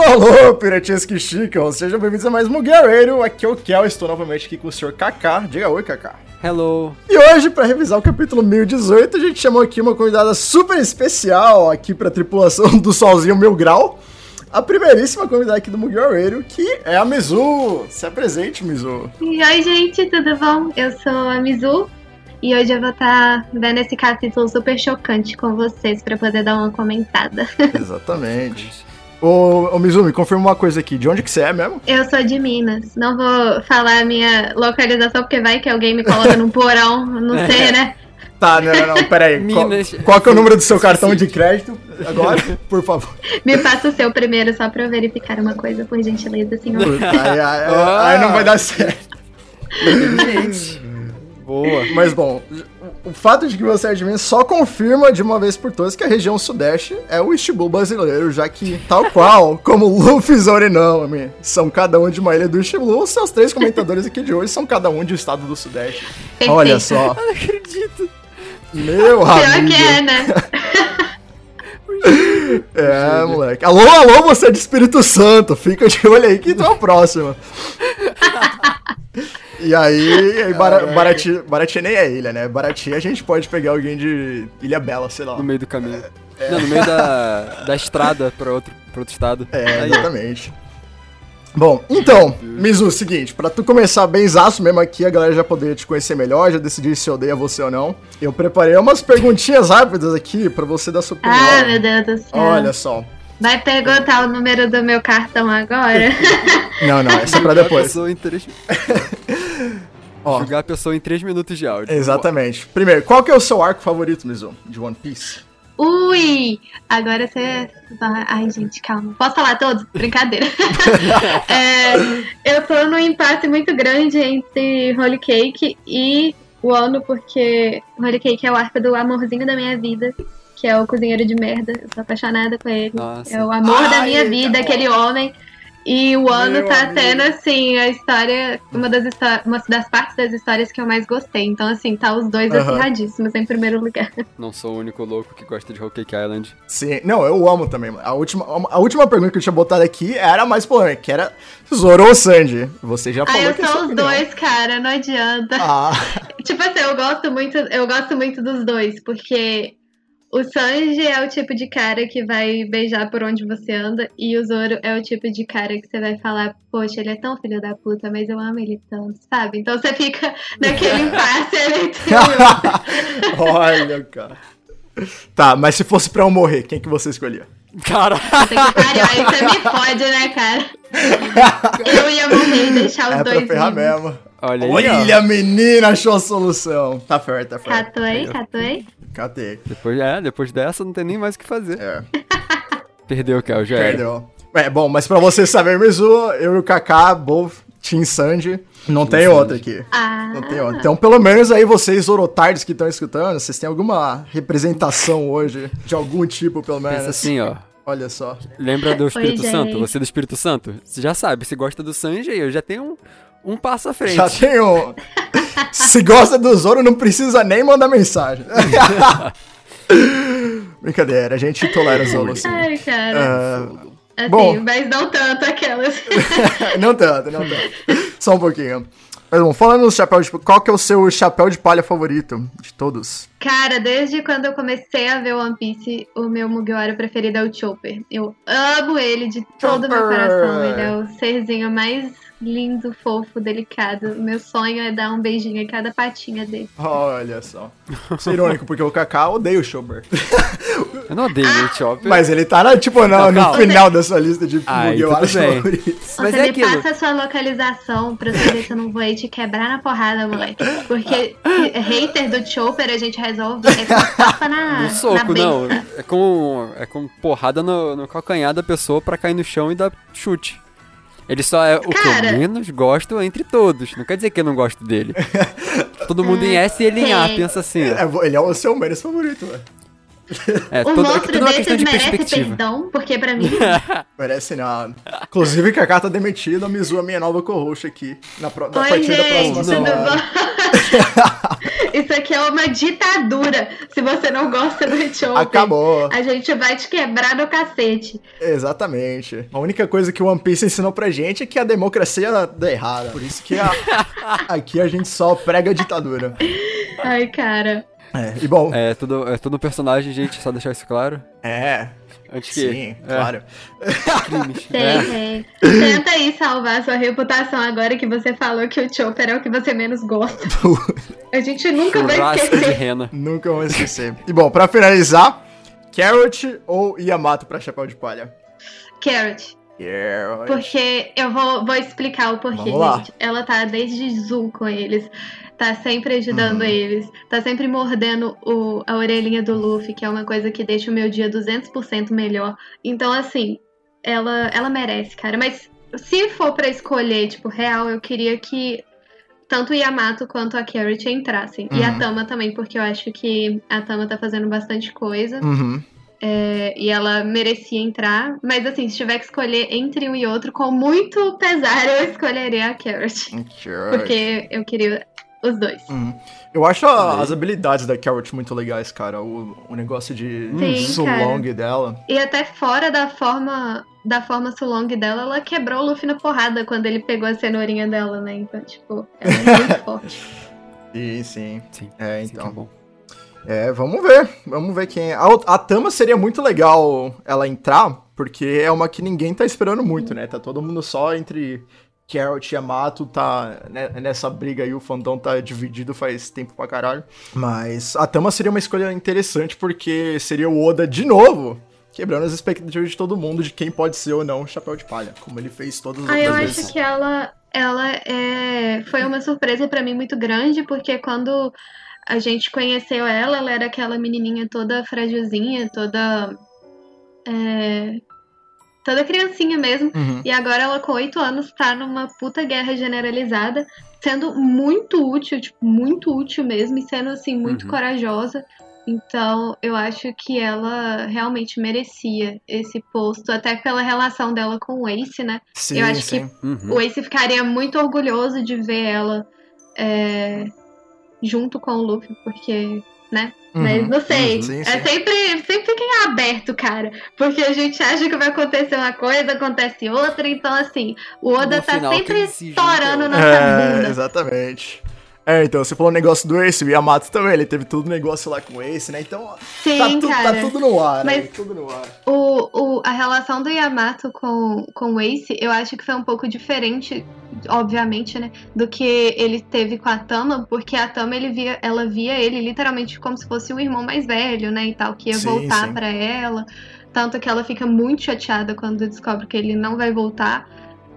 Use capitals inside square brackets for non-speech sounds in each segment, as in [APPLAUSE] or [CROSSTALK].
Alô, alô, piratinhas que chicam, sejam bem-vindos a mais um Guerreiro, aqui é o Kel, estou novamente aqui com o Sr. Kaká, diga oi Kaká. Hello. E hoje, para revisar o capítulo 1018, a gente chamou aqui uma convidada super especial aqui pra tripulação do Solzinho Mil Grau, a primeiríssima convidada aqui do Mugueiro, que é a Mizu. Se apresente, Mizu. E oi, gente, tudo bom? Eu sou a Mizu e hoje eu vou estar vendo esse capítulo super chocante com vocês para poder dar uma comentada. [LAUGHS] Exatamente. Ô, ô Mizu, me confirma uma coisa aqui. De onde que você é mesmo? Eu sou de Minas. Não vou falar a minha localização, porque vai que alguém me coloca num porão, não sei, né? Tá, não, não, não, peraí. Qual, Minas. qual que é o número do seu cartão de crédito agora? Por favor. Me passa o seu primeiro, só pra eu verificar uma coisa, por gentileza, senhor. Aí, aí, aí não vai dar certo. Gente. Boa. Mas bom, o fato de que você é de Minas só confirma de uma vez por todas que a região sudeste é o Istibul brasileiro, já que, tal [LAUGHS] qual, como Luffy e Zorinami são cada um de uma ilha do Istibul, os seus três comentadores aqui de hoje são cada um de um estado do sudeste. Perfeito. Olha só. [LAUGHS] Não acredito. Meu Pior amigo. que é, né? [LAUGHS] É, moleque. Alô, alô, você é de Espírito Santo. Fica de olho aí que tu é o próximo. E aí, aí Bara- Barati, Barati nem é ilha, né? Barati a gente pode pegar alguém de Ilha Bela, sei lá. No meio do caminho. Não, no meio da, [LAUGHS] da estrada pra outro, pra outro estado. É, Aí, exatamente. Bom, então, Mizu, seguinte, pra tu começar bem zaço mesmo aqui, a galera já poder te conhecer melhor, já decidir se odeia você ou não. Eu preparei umas perguntinhas rápidas aqui pra você dar sua opinião. Ah, meu Deus do céu. Olha só. Vai perguntar o número do meu cartão agora? [LAUGHS] Não, não, essa é pra depois. pessoa em três, [LAUGHS] Ó, julgar a pessoa em 3 minutos de áudio. exatamente. Primeiro, qual que é o seu arco favorito, Mizu, de One Piece? Ui! Agora você. Ai, gente, calma. Posso falar todos? Brincadeira. [LAUGHS] É, eu tô num empate muito grande entre Holy Cake e o Ano, porque Holy Cake é o arco do amorzinho da minha vida, que é o cozinheiro de merda. Eu sou apaixonada com ele. Nossa. É o amor da Ai, minha tá vida, bom. aquele homem. E o ano Meu tá amigo. tendo, assim, a história, uma das, uma das partes das histórias que eu mais gostei. Então, assim, tá os dois Aham. acirradíssimos em primeiro lugar. [LAUGHS] Não sou o único louco que gosta de Cake Island. Sim, não, eu amo também. mano. A última, a última pergunta que eu tinha botado aqui era a mais polêmica, que era Zoro ou Sanji. Você já Ah, falou eu que é sou os opinião. dois, cara, não adianta. Ah, [LAUGHS] Tipo assim, eu gosto muito, eu gosto muito dos dois, porque o Sanji é o tipo de cara que vai beijar por onde você anda, e o Zoro é o tipo de cara que você vai falar, poxa, ele é tão filho da puta, mas eu amo ele tanto, sabe? Então você fica [LAUGHS] naquele impasse um. [LAUGHS] olha, cara. Tá, mas se fosse pra eu morrer, quem que você escolhia? Caralho! Puta que pariu, aí você me fode, né, cara? Eu ia morrer e deixar os é pra dois ferrar vivos. mesmo. Olha aí. Olha, menina, achou a solução. Tá fair, tá fair. Catuei, catuei. Catei. Depois, é, depois dessa não tem nem mais o que fazer. É, [LAUGHS] Perdeu, Kel, já perdeu. É, bom, mas pra você saber, Mizu, eu e o Kaká, both Team Sanji, não tem Sanji. outra aqui. Ah, Não tem outra. Então, pelo menos aí vocês, Orotards que estão escutando, vocês têm alguma representação hoje, de algum tipo, pelo menos. Pensa assim, ó. Olha só. Lembra do Espírito Oi, Santo? gente. Você é do Espírito Santo? Você já sabe, se gosta do Sanji, eu já tenho um, um passo à frente. Já tem um... Se gosta do Zoro, não precisa nem mandar mensagem. [LAUGHS] Brincadeira, a gente tolera o Zoro, assim. ai, cara. Ah, Assim, bom. mas não tanto aquelas. [LAUGHS] não tanto, não tanto. Só um pouquinho. Mas bom, falando no chapéu de... Qual que é o seu chapéu de palha favorito de todos? Cara, desde quando eu comecei a ver One Piece, o meu Mugiwara preferido é o Chopper. Eu amo ele de todo o meu coração. Ele é o serzinho mais lindo, fofo, delicado. Meu sonho é dar um beijinho em cada patinha dele. Olha só. Isso é irônico, porque o Kaká odeia o Chopper. [LAUGHS] Eu não odeio o Chopper. Mas ele tá, na, tipo, no, Não, final da sua lista de Aí, Mugiwaras tudo bem. favoritos. Mas Você é me aquilo. passa a sua localização pra saber se eu não vou aí te quebrar na porrada, moleque. Porque hater do Chopper a gente resolve é com tapa na, No na soco, não. besta. É com, é com porrada no, no calcanhar da pessoa pra cair no chão e dar chute. Ele só é o que Cara. eu menos gosto entre todos. Não quer dizer que eu não gosto dele. [LAUGHS] Todo mundo em S e ele em A, pensa assim. ó. É, ele é o seu menos favorito, velho. É, Um todo, é monstro tudo uma desses de merece perdão, porque pra mim [LAUGHS] Merece nada. Inclusive, Kaká tá demitido, a Mizu é minha nova co-host aqui. Na, pro, na Oi, partir da gente, próxima tudo semana. bom? [LAUGHS] Isso aqui é uma ditadura. Se você não gosta do Chopper, Acabou. a gente vai te quebrar no cacete. Exatamente. A única coisa que o One Piece ensinou pra gente é que a democracia dá errada. Por isso que a- [LAUGHS] aqui a gente só prega a ditadura. Ai, cara. É, e bom, É tudo, é tudo personagem, gente, só deixar isso claro. é, Antes que. sim, é, claro. crimes. Tem, É. tem. Tenta aí salvar sua reputação agora que você falou que o Chopper é o que você menos gosta. [LAUGHS] A gente nunca vai Churrasco de esquecer. rena. Nunca vou esquecer. E bom, pra finalizar, Carrot ou Yamato pra chapéu de palha? Carrot. Carrot. Porque eu vou, vou explicar o porquê, Vamos lá. gente. Ela tá desde Zul com eles. Tá sempre ajudando Uhum. eles. Tá sempre mordendo o, a orelhinha do Luffy, que é uma coisa que deixa o meu dia 200% melhor. Então, assim, ela, ela merece, cara. Mas se for pra escolher, tipo, real, eu queria que tanto o Yamato quanto a Carrot entrassem. E a Uhum. Tama também, porque eu acho que a Tama tá fazendo bastante coisa. Uhum. É, e ela merecia entrar. Mas assim, se tiver que escolher entre um e outro, com muito pesar, [LAUGHS] eu escolheria a. Carrot. Porque eu queria os dois. Uhum. Eu acho a- Sim. as habilidades da Carrot muito legais, cara. O, o negócio de Sim, Sulong dela. E até fora da forma da forma Sulong dela, ela quebrou o Luffy na porrada quando ele pegou a cenourinha dela, né? Então, tipo, ela é muito [LAUGHS] forte. Sim, sim. Sim. É, sim, então. que bom. É, vamos ver. Vamos ver quem é. A, a Tama seria muito legal ela entrar, porque é uma que ninguém tá esperando muito, né? Tá todo mundo só entre Carrot e Yamato, tá né, nessa briga aí, o fandom tá dividido faz tempo pra caralho. Mas a Tama seria uma escolha interessante, porque seria o Oda de novo. Quebrando as expectativas de todo mundo de quem pode ser ou não o Chapéu de Palha, como ele fez todas as Ah, eu outras acho vezes. que ela, ela é, foi uma surpresa pra mim muito grande, porque quando a gente conheceu ela, ela era aquela menininha toda frágilzinha, toda. é, toda criancinha mesmo. Uhum. E agora ela, com oito anos, tá numa puta guerra generalizada, sendo muito útil, tipo, muito útil mesmo, e sendo, assim, muito Uhum. corajosa. Então, eu acho que ela realmente merecia esse posto, até pela relação dela com o Ace, né? Sim, eu acho sim. Uhum. O Ace ficaria muito orgulhoso de ver ela é, junto com o Luffy, porque, né? Mas Uhum. não sei. Uhum, sim, é sim. sempre, sempre fica em aberto, cara. Porque a gente acha que vai acontecer uma coisa, acontece outra. Então, assim, o Oda No tá final, sempre junta estourando é o- nossa É, bunda. exatamente. É, então, você falou o negócio do Ace, o Yamato também, ele teve todo o negócio lá com o Ace, né? Então, Sim, tá, tudo, cara. tá tudo no ar, né? Mas- Tudo no ar. O, o, a relação do Yamato com, com o Ace, eu acho que foi um pouco diferente, obviamente, né? Do que ele teve com a Tama, porque a Tama, ele via, ela via ele literalmente como se fosse o irmão mais velho, né? E tal, que ia Sim, voltar pra ela. Tanto que ela fica muito chateada quando descobre que ele não vai voltar.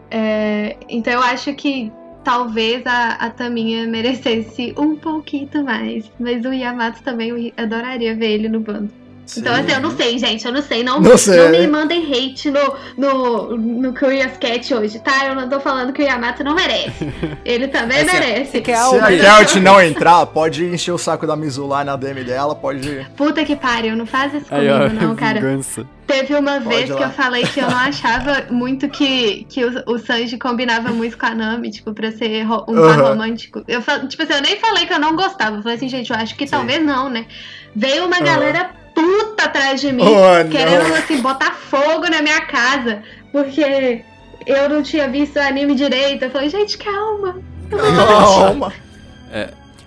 É, então eu acho que talvez a, a Taminha merecesse um pouquinho mais. Mas o Yamato também, adoraria ver ele no bando. Então, assim, eu não sei, gente, eu não sei. Não, Não sei. não me mandem hate no, no, no Curious Cat hoje, tá? Eu não tô falando que o Yamato não merece. [LAUGHS] Ele também ó, merece. Se algo? a Carrot não entrar, pode encher o saco da Mizu lá na DM dela, pode. Puta que pariu, não faz isso Aí, comigo, ó, não, [LAUGHS] cara. vingança. Teve uma Pode vez ir que lá. eu falei que eu não achava muito que, que o, o Sanji combinava muito com a Nami, tipo, pra ser ro- um par Aham. romântico. Eu, tipo assim, eu nem falei que eu não gostava. Eu falei assim, gente, eu acho que Sim. talvez não, né? Veio uma Aham. galera puta atrás de mim, Oh, querendo, não. assim, botar fogo na minha casa, porque eu não tinha visto o anime direito. Eu falei, gente, calma. Calma.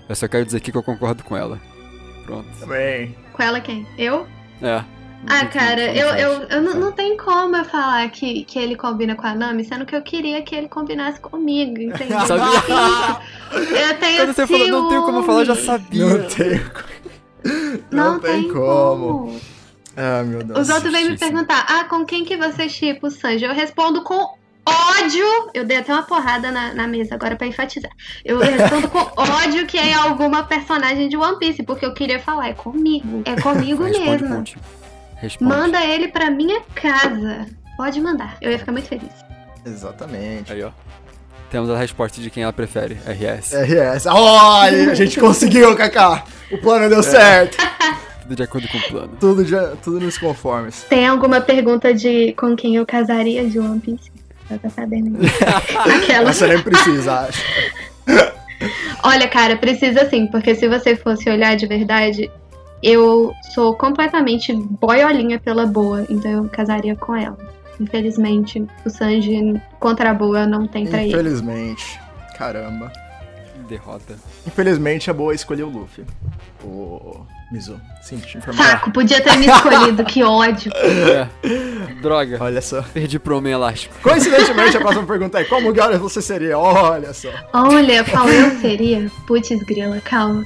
Eu só quero dizer aqui que eu concordo com ela. Pronto. Também. Com ela quem? Eu? É. Ah, Não- cara, eu, eu, eu não, não tem como eu falar que, que ele combina com a Nami, sendo que eu queria que ele combinasse comigo, entendeu? Sabia? [LAUGHS] Eu tenho Quando você falou, não tenho como falar, eu já ciúme. sabia. Não tem. Não, tem, como. Ah, meu Deus. Os outros vêm me perguntar, ah, com quem que você chipa o Sanji? Eu respondo com ódio. Eu dei até uma porrada na, na mesa agora pra enfatizar. Eu respondo com [LAUGHS] ódio que é alguma personagem de One Piece, porque eu queria falar, é comigo. É comigo mesmo. Manda ele pra minha casa. Pode mandar. Eu ia ficar muito feliz. Exatamente. Aí, ó. Temos a resposta de quem ela prefere. RS. RS. Aí a gente conseguiu, Kaká. O plano É. deu certo. Tudo de acordo com o plano. Tudo, já, tudo nos conformes. Tem alguma pergunta de com quem eu casaria de One Piece? Tá sabendo? [LAUGHS] Aquela. Você nem precisa, acho. Olha, cara, precisa sim, porque se você fosse olhar de verdade, eu sou completamente boiolinha pela boa, então eu casaria com ela. Infelizmente, o Sanji contra a boa não tem pra ele. Infelizmente. Caramba. Derrota. Infelizmente, a boa escolheu o Luffy. O Mizu. Sim, te informar. Saco, podia ter me escolhido, que ódio. [LAUGHS] É. Droga. Olha só. Perdi pro homem elástico. Coincidentemente, a próxima pergunta é: Como Gareth você seria? Olha só. Olha, qual eu seria? Putz, grila, calma.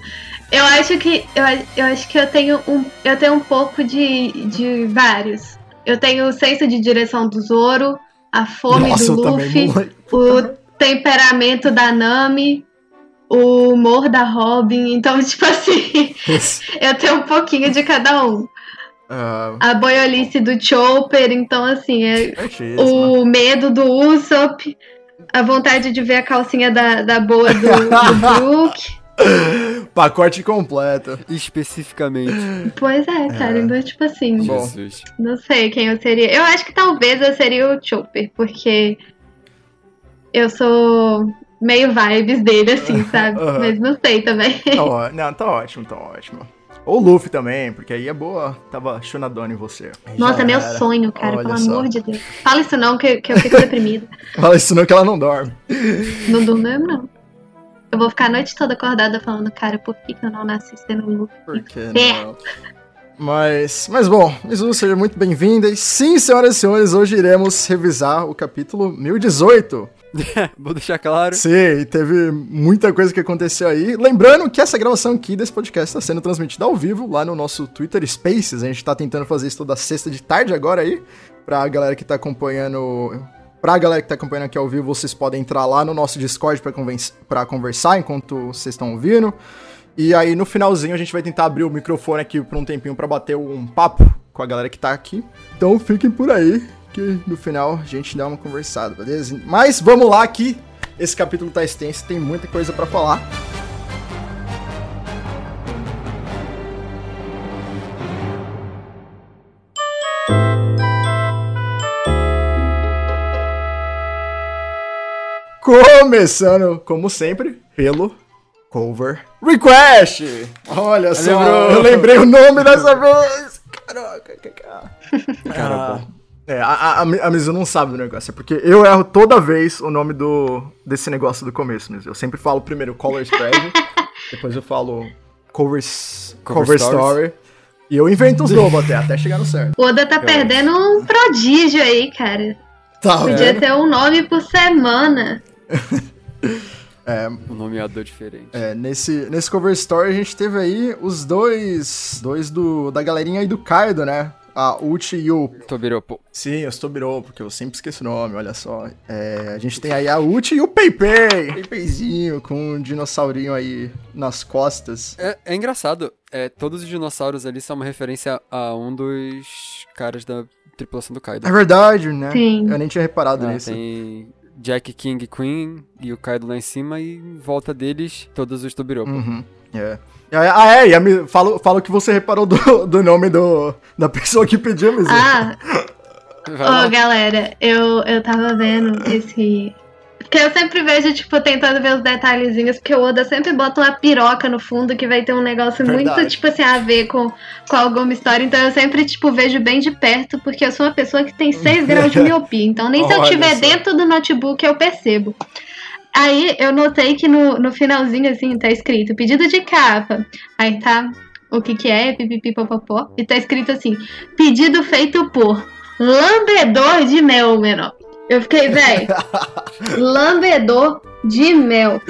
Eu acho que eu, eu acho que eu tenho um eu tenho um pouco de, de vários. Eu tenho o senso de direção do Zoro, a fome Nossa, do Luffy, o temperamento da Nami, o humor da Robin. Então, [LAUGHS] tipo assim, eu tenho um pouquinho de cada um. Ah, A boiolice do Chopper, então assim, é o medo do Usopp, a vontade de ver a calcinha da, da boa do, do [LAUGHS] Brook. Pacote completo. Especificamente. Pois é, cara, então tipo assim, Bom. Jesus. não sei quem eu seria. Eu acho que talvez eu seria o Chopper, porque eu sou meio vibes dele, assim, [LAUGHS] sabe? Mas não sei também. Tá ó- Não, tá ótimo, tá ótimo. Ou o Luffy também, porque aí é boa. Tava chunadona em você. Nossa, meu era. sonho, cara, Olha pelo só. amor de Deus. Fala isso não, que, que eu fico deprimida. [LAUGHS] Fala isso não que ela não dorme. Não durmo mesmo, não. Eu vou ficar a noite toda acordada falando, cara, por que, que eu não nasci sendo Luffy? Por que É. não? Mas, mas bom, Mizu, seja muito bem-vinda. E sim, senhoras e senhores, hoje iremos revisar o capítulo 1018. [LAUGHS] Vou deixar claro. Sim, teve muita coisa que aconteceu aí. Lembrando que essa gravação aqui desse podcast está sendo transmitida ao vivo lá no nosso Twitter Spaces. A gente tá tentando fazer isso toda sexta de tarde agora aí. Pra galera que tá acompanhando. Pra galera que tá acompanhando aqui ao vivo, vocês podem entrar lá no nosso Discord pra conversar enquanto vocês estão ouvindo. E aí no finalzinho a gente vai tentar abrir o microfone aqui por um tempinho pra bater um papo com a galera que tá aqui. Então fiquem por aí, que no final a gente dá uma conversada, beleza? Mas vamos lá que esse capítulo tá extenso, tem muita coisa pra falar. Começando, como sempre, pelo Cover Request! Olha só, Lembrou. eu lembrei o nome dessa [LAUGHS] vez! Caraca, que cara. Cara, Ah. É, a, a, a Mizu não sabe do negócio, é porque eu erro toda vez o nome do, desse negócio do começo, Mizu. Eu sempre falo primeiro Color Spread, [LAUGHS] depois eu falo Covers, Cover cover Stories. Story, e eu invento os novos até, até chegar no certo. O Oda tá perdendo um prodígio aí, cara. Tá Podia vendo? ter um nome por semana. O [LAUGHS] nomeador diferente. É, nesse, nesse Cover Story a gente teve aí os dois, dois do, da galerinha aí do Kaido, né? A Uchi e o Tobiropo. Sim, eu Tobirou, porque eu sempre esqueço o nome, olha só. É, a gente tem aí a Uchi e o Peipei. Peipeizinho com um dinossaurinho aí nas costas. É, é engraçado. É, todos os dinossauros ali são uma referência a um dos caras da tripulação do Kaido. É verdade, né? Sim. Eu nem tinha reparado Ah, nisso. tem Jack King Queen e o Kaido lá em cima e em volta deles todos os Tobiropo. Uhum, é. Ah, é, e a fala, fala o que você reparou do, [LAUGHS] do nome do, da pessoa que pediu, Mizu. Ah, [LAUGHS] Ô, lá. galera, eu, eu tava vendo esse. Porque eu sempre vejo, tipo, tentando ver os detalhezinhos, porque o Oda sempre bota uma piroca no fundo que vai ter um negócio Verdade. muito, tipo assim, a ver com, com alguma história. Então eu sempre, tipo, vejo bem de perto, porque eu sou uma pessoa que tem 6 [LAUGHS] graus de miopia. Então nem se eu estiver só. dentro do notebook eu percebo. Aí eu notei que no, no finalzinho, assim, tá escrito pedido de capa. Aí tá o que que é, pipipipopopó. E tá escrito assim, pedido feito por lambedor de mel, menor. Eu fiquei, véi, [LAUGHS] lambedor de mel.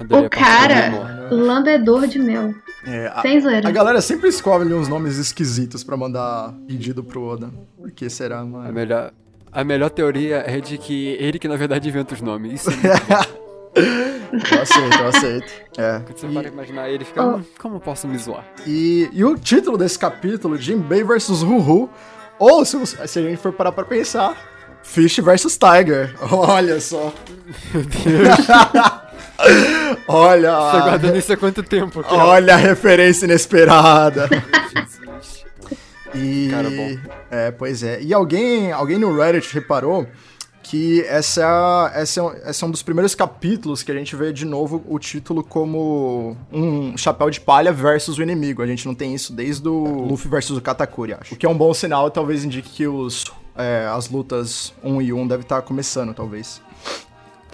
Adorei O a cara-. Lambedor de mel. É, a, Sem zoeira. a galera sempre escolhe uns nomes esquisitos pra mandar pedido pro Oda. Por que será, A mano? melhor, a melhor teoria é de que ele que na verdade inventa os nomes. Isso é. [LAUGHS] Eu aceito, eu aceito. É. Quando você E- para imaginar ele, fica, Oh. "Hum, como eu posso me zoar? E, e o título desse capítulo, Jinbei vs Ruhu, ou se, você- se a gente for parar pra pensar, Fish vs Tiger. [LAUGHS] Olha só. Meu Deus, [LAUGHS] Olha. tá guardando isso há quanto tempo? cara? Olha a referência inesperada. Jesus. [LAUGHS] E, Cara bom. É, pois é. E alguém, alguém no Reddit reparou que essa é, essa, é, um- esse é um dos primeiros capítulos que a gente vê de novo o título como um chapéu de palha versus o inimigo. A gente não tem isso desde o Luffy versus o Katakuri, acho. O que é um bom sinal, talvez indique que os, é, as lutas 1 e 1 devem estar começando, talvez.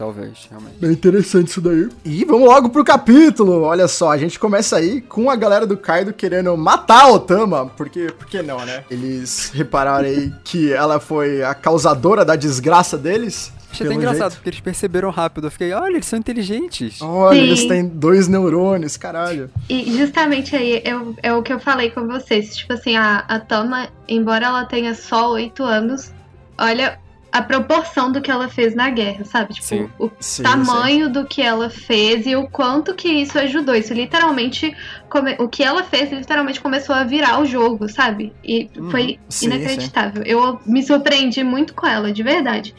Talvez, realmente. Bem interessante isso daí. E vamos logo pro capítulo. Olha só, a gente começa aí com a galera do Kaido querendo matar a Otama, porque, por que não, né? Eles repararam aí que ela foi a causadora da desgraça deles. Achei até engraçado, jeito. porque eles perceberam rápido. Eu fiquei, olha, eles são inteligentes. Olha, Sim. eles têm dois neurônios, caralho. E justamente aí é, o- é o que eu falei com vocês. Tipo assim, a, a Tama, embora ela tenha só oito anos, olha a proporção do que ela fez na guerra, sabe? Tipo, Sim. o Sim, tamanho do que ela fez e o quanto que isso ajudou. Isso literalmente. come- O que ela fez literalmente começou a virar o jogo, sabe? E Uhum. foi Sim, inacreditável. Eu me surpreendi muito com ela, de verdade.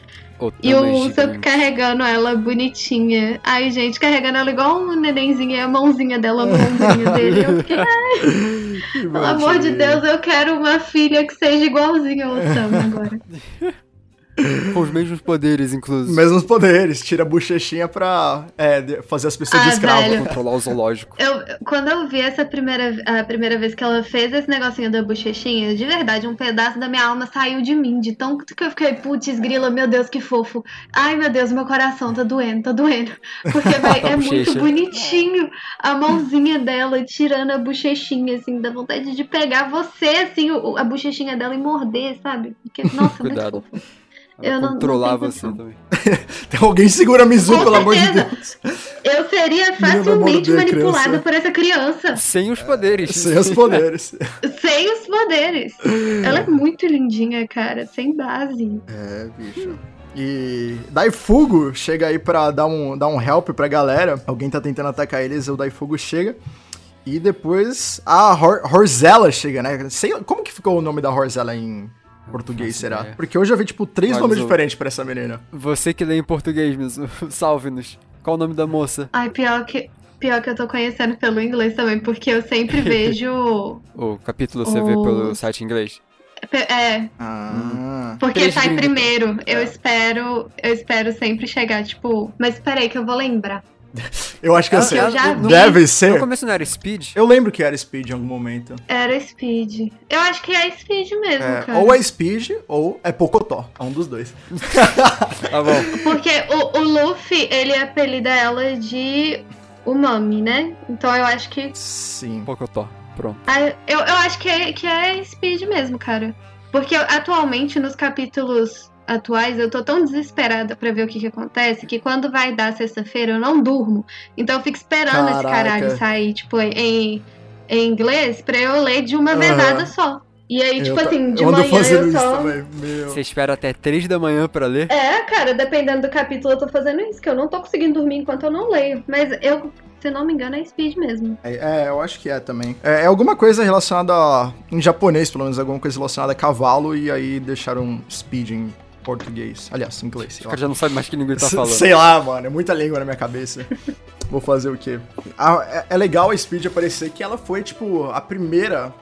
E o Usopp carregando ela bonitinha. Ai, gente, carregando ela igual um nenenzinho e a mãozinha dela no ombrinho [LAUGHS] dele. Eu fiquei, ai, pelo amor de. Deus, eu quero uma filha que seja igualzinha ao Osama agora. [LAUGHS] Com os mesmos poderes, inclusive. Mesmos poderes, tira a bochechinha pra é, de- fazer as pessoas de Ah, escravo. velho. Controlar o zoológico. Eu, quando eu vi essa primeira, a primeira vez que ela fez esse negocinho da bochechinha, de verdade, um pedaço da minha alma saiu de mim, de tão que eu fiquei, putz, grila, meu Deus, que fofo. Ai, meu Deus, meu coração tá doendo, tá doendo. Porque, [LAUGHS] véi, é muito bonitinho a mãozinha dela tirando a bochechinha, assim, dá vontade de pegar você, assim, a bochechinha dela e morder, sabe? Porque, nossa, Cuidado. muito fofo. Ela Eu não- não você condição. também. [LAUGHS] Tem alguém segura a Mizu, Com pelo amor de certeza. Deus. [LAUGHS] Eu seria facilmente manipulada por essa criança. Sem os poderes. Sem os poderes. [LAUGHS] Sem os poderes. Ela é muito lindinha, cara. Sem base. É, bicho. E Daifugo chega aí pra dar um, dar um help pra galera. Alguém tá tentando atacar eles, o Daifugo chega. E depois a Hor Horzella chega, né? Sei, como que ficou o nome da Horzella em português, será? ideia. Porque eu já vi, tipo, três Mas nomes diferentes pra essa menina. Você que lê em português mesmo, [LAUGHS] salve-nos. Qual o nome da moça? Ai, pior que, pior que eu tô conhecendo pelo inglês também, porque eu sempre [LAUGHS] vejo. O capítulo você vê O- pelo site inglês? É, Ah. porque Três sai gringos. primeiro. Eu É. espero. Eu espero sempre chegar, tipo. Mas peraí, que eu vou lembrar. [LAUGHS] Eu acho que eu já vi. Deve No ser. começo não era Speed? Eu lembro que era Speed em algum momento. Era Speed. Eu acho que é Speed mesmo, É, cara. ou é Speed ou é Pocotó. É um dos dois. [LAUGHS] Tá bom. Porque o, o Luffy, ele apelida ela de Umami, né? Então eu acho que Sim. Pocotó. Pronto. Ah, eu, eu acho que é, que é Speed mesmo, cara. Porque atualmente, nos capítulos atuais, eu tô tão desesperada pra ver o que, que acontece que quando vai dar sexta-feira eu não durmo. Então eu fico esperando esse Caraca. caralho sair, tipo, em, em inglês pra eu ler de uma Aham. vezada só. E aí, tipo Eu assim, de eu manhã eu isso só. Você espera até 3 da manhã pra ler? É, cara, dependendo do capítulo eu tô fazendo isso, que eu não tô conseguindo dormir enquanto eu não leio. Mas eu, se não me engano, é Speed mesmo. É, é, eu acho que é também. É, é alguma coisa relacionada a, em japonês, pelo menos, alguma coisa relacionada a cavalo e aí deixaram speed em português. Aliás, inglês. O Sei lá. cara já não sabe mais que língua ele tá falando. Sei lá, mano, é muita língua na minha cabeça. [LAUGHS] Vou fazer o quê? Ah, é, é legal a Speed aparecer que ela foi, tipo, a primeira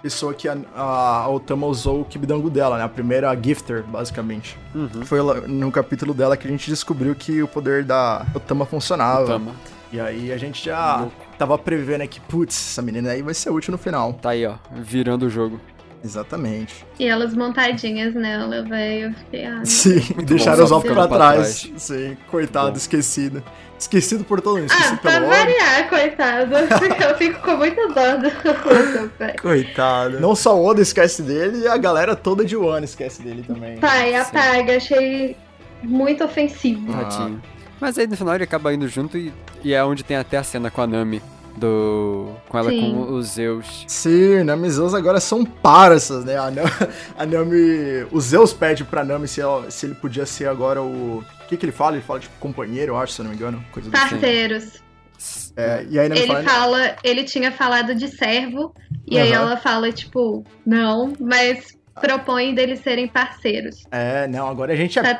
pessoa que a, a Otama usou o Kibidango dela, né? A primeira gifter, basicamente. Uhum. Foi no capítulo dela que a gente descobriu que o poder da Otama funcionava. Tama. E aí a gente já tava prevendo que, putz, essa menina aí vai ser útil no final. Tá aí, ó. Virando o jogo. Exatamente. E elas montadinhas nela, velho. Eu fiquei, ah, Sim, bom, deixaram os óculos pra trás. trás. Sim, coitado, Bom. esquecido. Esquecido por todo mundo, esquecido Ah, pra variar, coitado. [LAUGHS] Eu fico com muita dó do. Coitado. Não só o Oda esquece dele, e a galera toda de Wano esquece dele também. Pai, apaga, achei muito ofensivo. Ah. Mas aí no final ele acaba indo junto e, e é onde tem até a cena com a Nami. Do. Com ela Sim. com os Zeus. Sim, Nami e Zeus agora são parças, né? A Nami, a Nami o Zeus pede pra Nami se, ela- se ele podia ser agora o... O que que ele fala? Ele fala, tipo, companheiro, eu acho, se eu não me engano. Coisa tipo. Parceiros. É, e aí Nami Ele fala... fala, ele tinha falado de servo, e aí Aham. ela fala, tipo, não, mas propõe deles serem parceiros. É, não, agora a gente é Tá.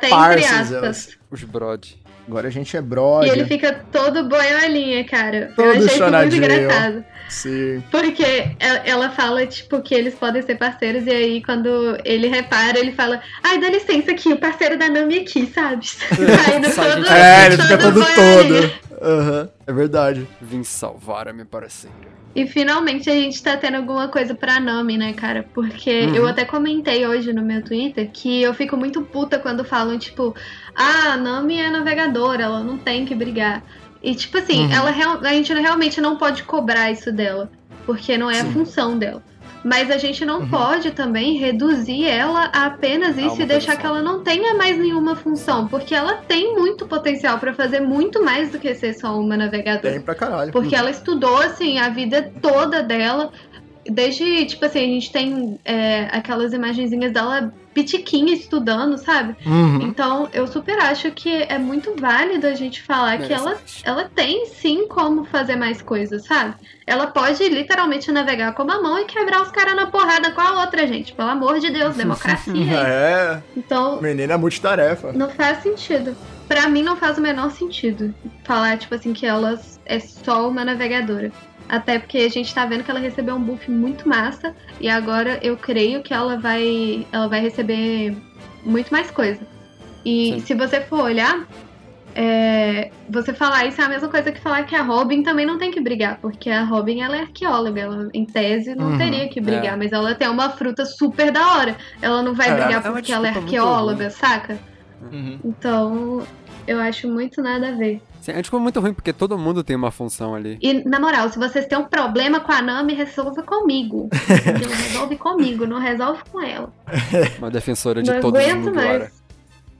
Os Brod. Agora a gente é E brother. ele fica todo boiolinha, cara. Todo eu achei isso muito engraçado. Sim. Porque ela- ela fala, tipo, que eles podem ser parceiros, e aí quando ele repara, ele fala, ai, dá licença aqui, o parceiro da Nami aqui, sabe? [LAUGHS] Saindo Sai, todo. É, ele fica todo boiolinha. todo. Aham, é verdade. Vim salvar a minha parceira. E finalmente a gente tá tendo alguma coisa pra Nami, né, cara? Porque Uhum. eu até comentei hoje no meu Twitter que eu fico muito puta quando falam, tipo, ah, a Nami é navegadora, ela não tem que brigar. E, tipo assim, Uhum. ela a gente realmente não pode cobrar isso dela, porque não é Sim. a função dela. Mas a gente não Uhum. pode também reduzir ela a apenas isso e deixar que ela não tenha mais nenhuma função, porque ela tem muito potencial pra fazer muito mais do que ser só uma navegadora. Tem pra caralho. Porque ela estudou, assim, a vida toda dela. Desde, tipo assim, a gente tem é, aquelas imagenzinhas dela pitiquinha estudando, sabe? Uhum. Então, eu super acho que é muito válido a gente falar que ela, ela tem sim como fazer mais coisas, sabe? Ela pode literalmente navegar com a mão e quebrar os caras na porrada com a outra, gente. Pelo amor de Deus, [LAUGHS] democracia. É, então, menina é multitarefa. não faz sentido. Pra mim não faz o menor sentido falar, tipo assim, que ela é só uma navegadora. Até porque a gente tá vendo que ela recebeu um buff muito massa e agora eu creio que ela vai ela vai receber muito mais coisa. E Sim. se você for olhar, é, você falar isso é a mesma coisa que falar que a Robin também não tem que brigar, porque a Robin ela é arqueóloga, ela em tese não Uhum. teria que brigar, É. mas ela tem uma fruta super da hora. Ela não vai É. brigar É porque ela é muito arqueóloga, saca? Uhum. Então, eu acho muito nada a ver. Sim, é tipo muito ruim, porque todo mundo tem uma função ali. E, na moral, se vocês têm um problema com a Nami, resolva comigo. [LAUGHS] Resolve comigo, não resolve com ela. [LAUGHS] Uma defensora de não todos os aguento Mugiwara.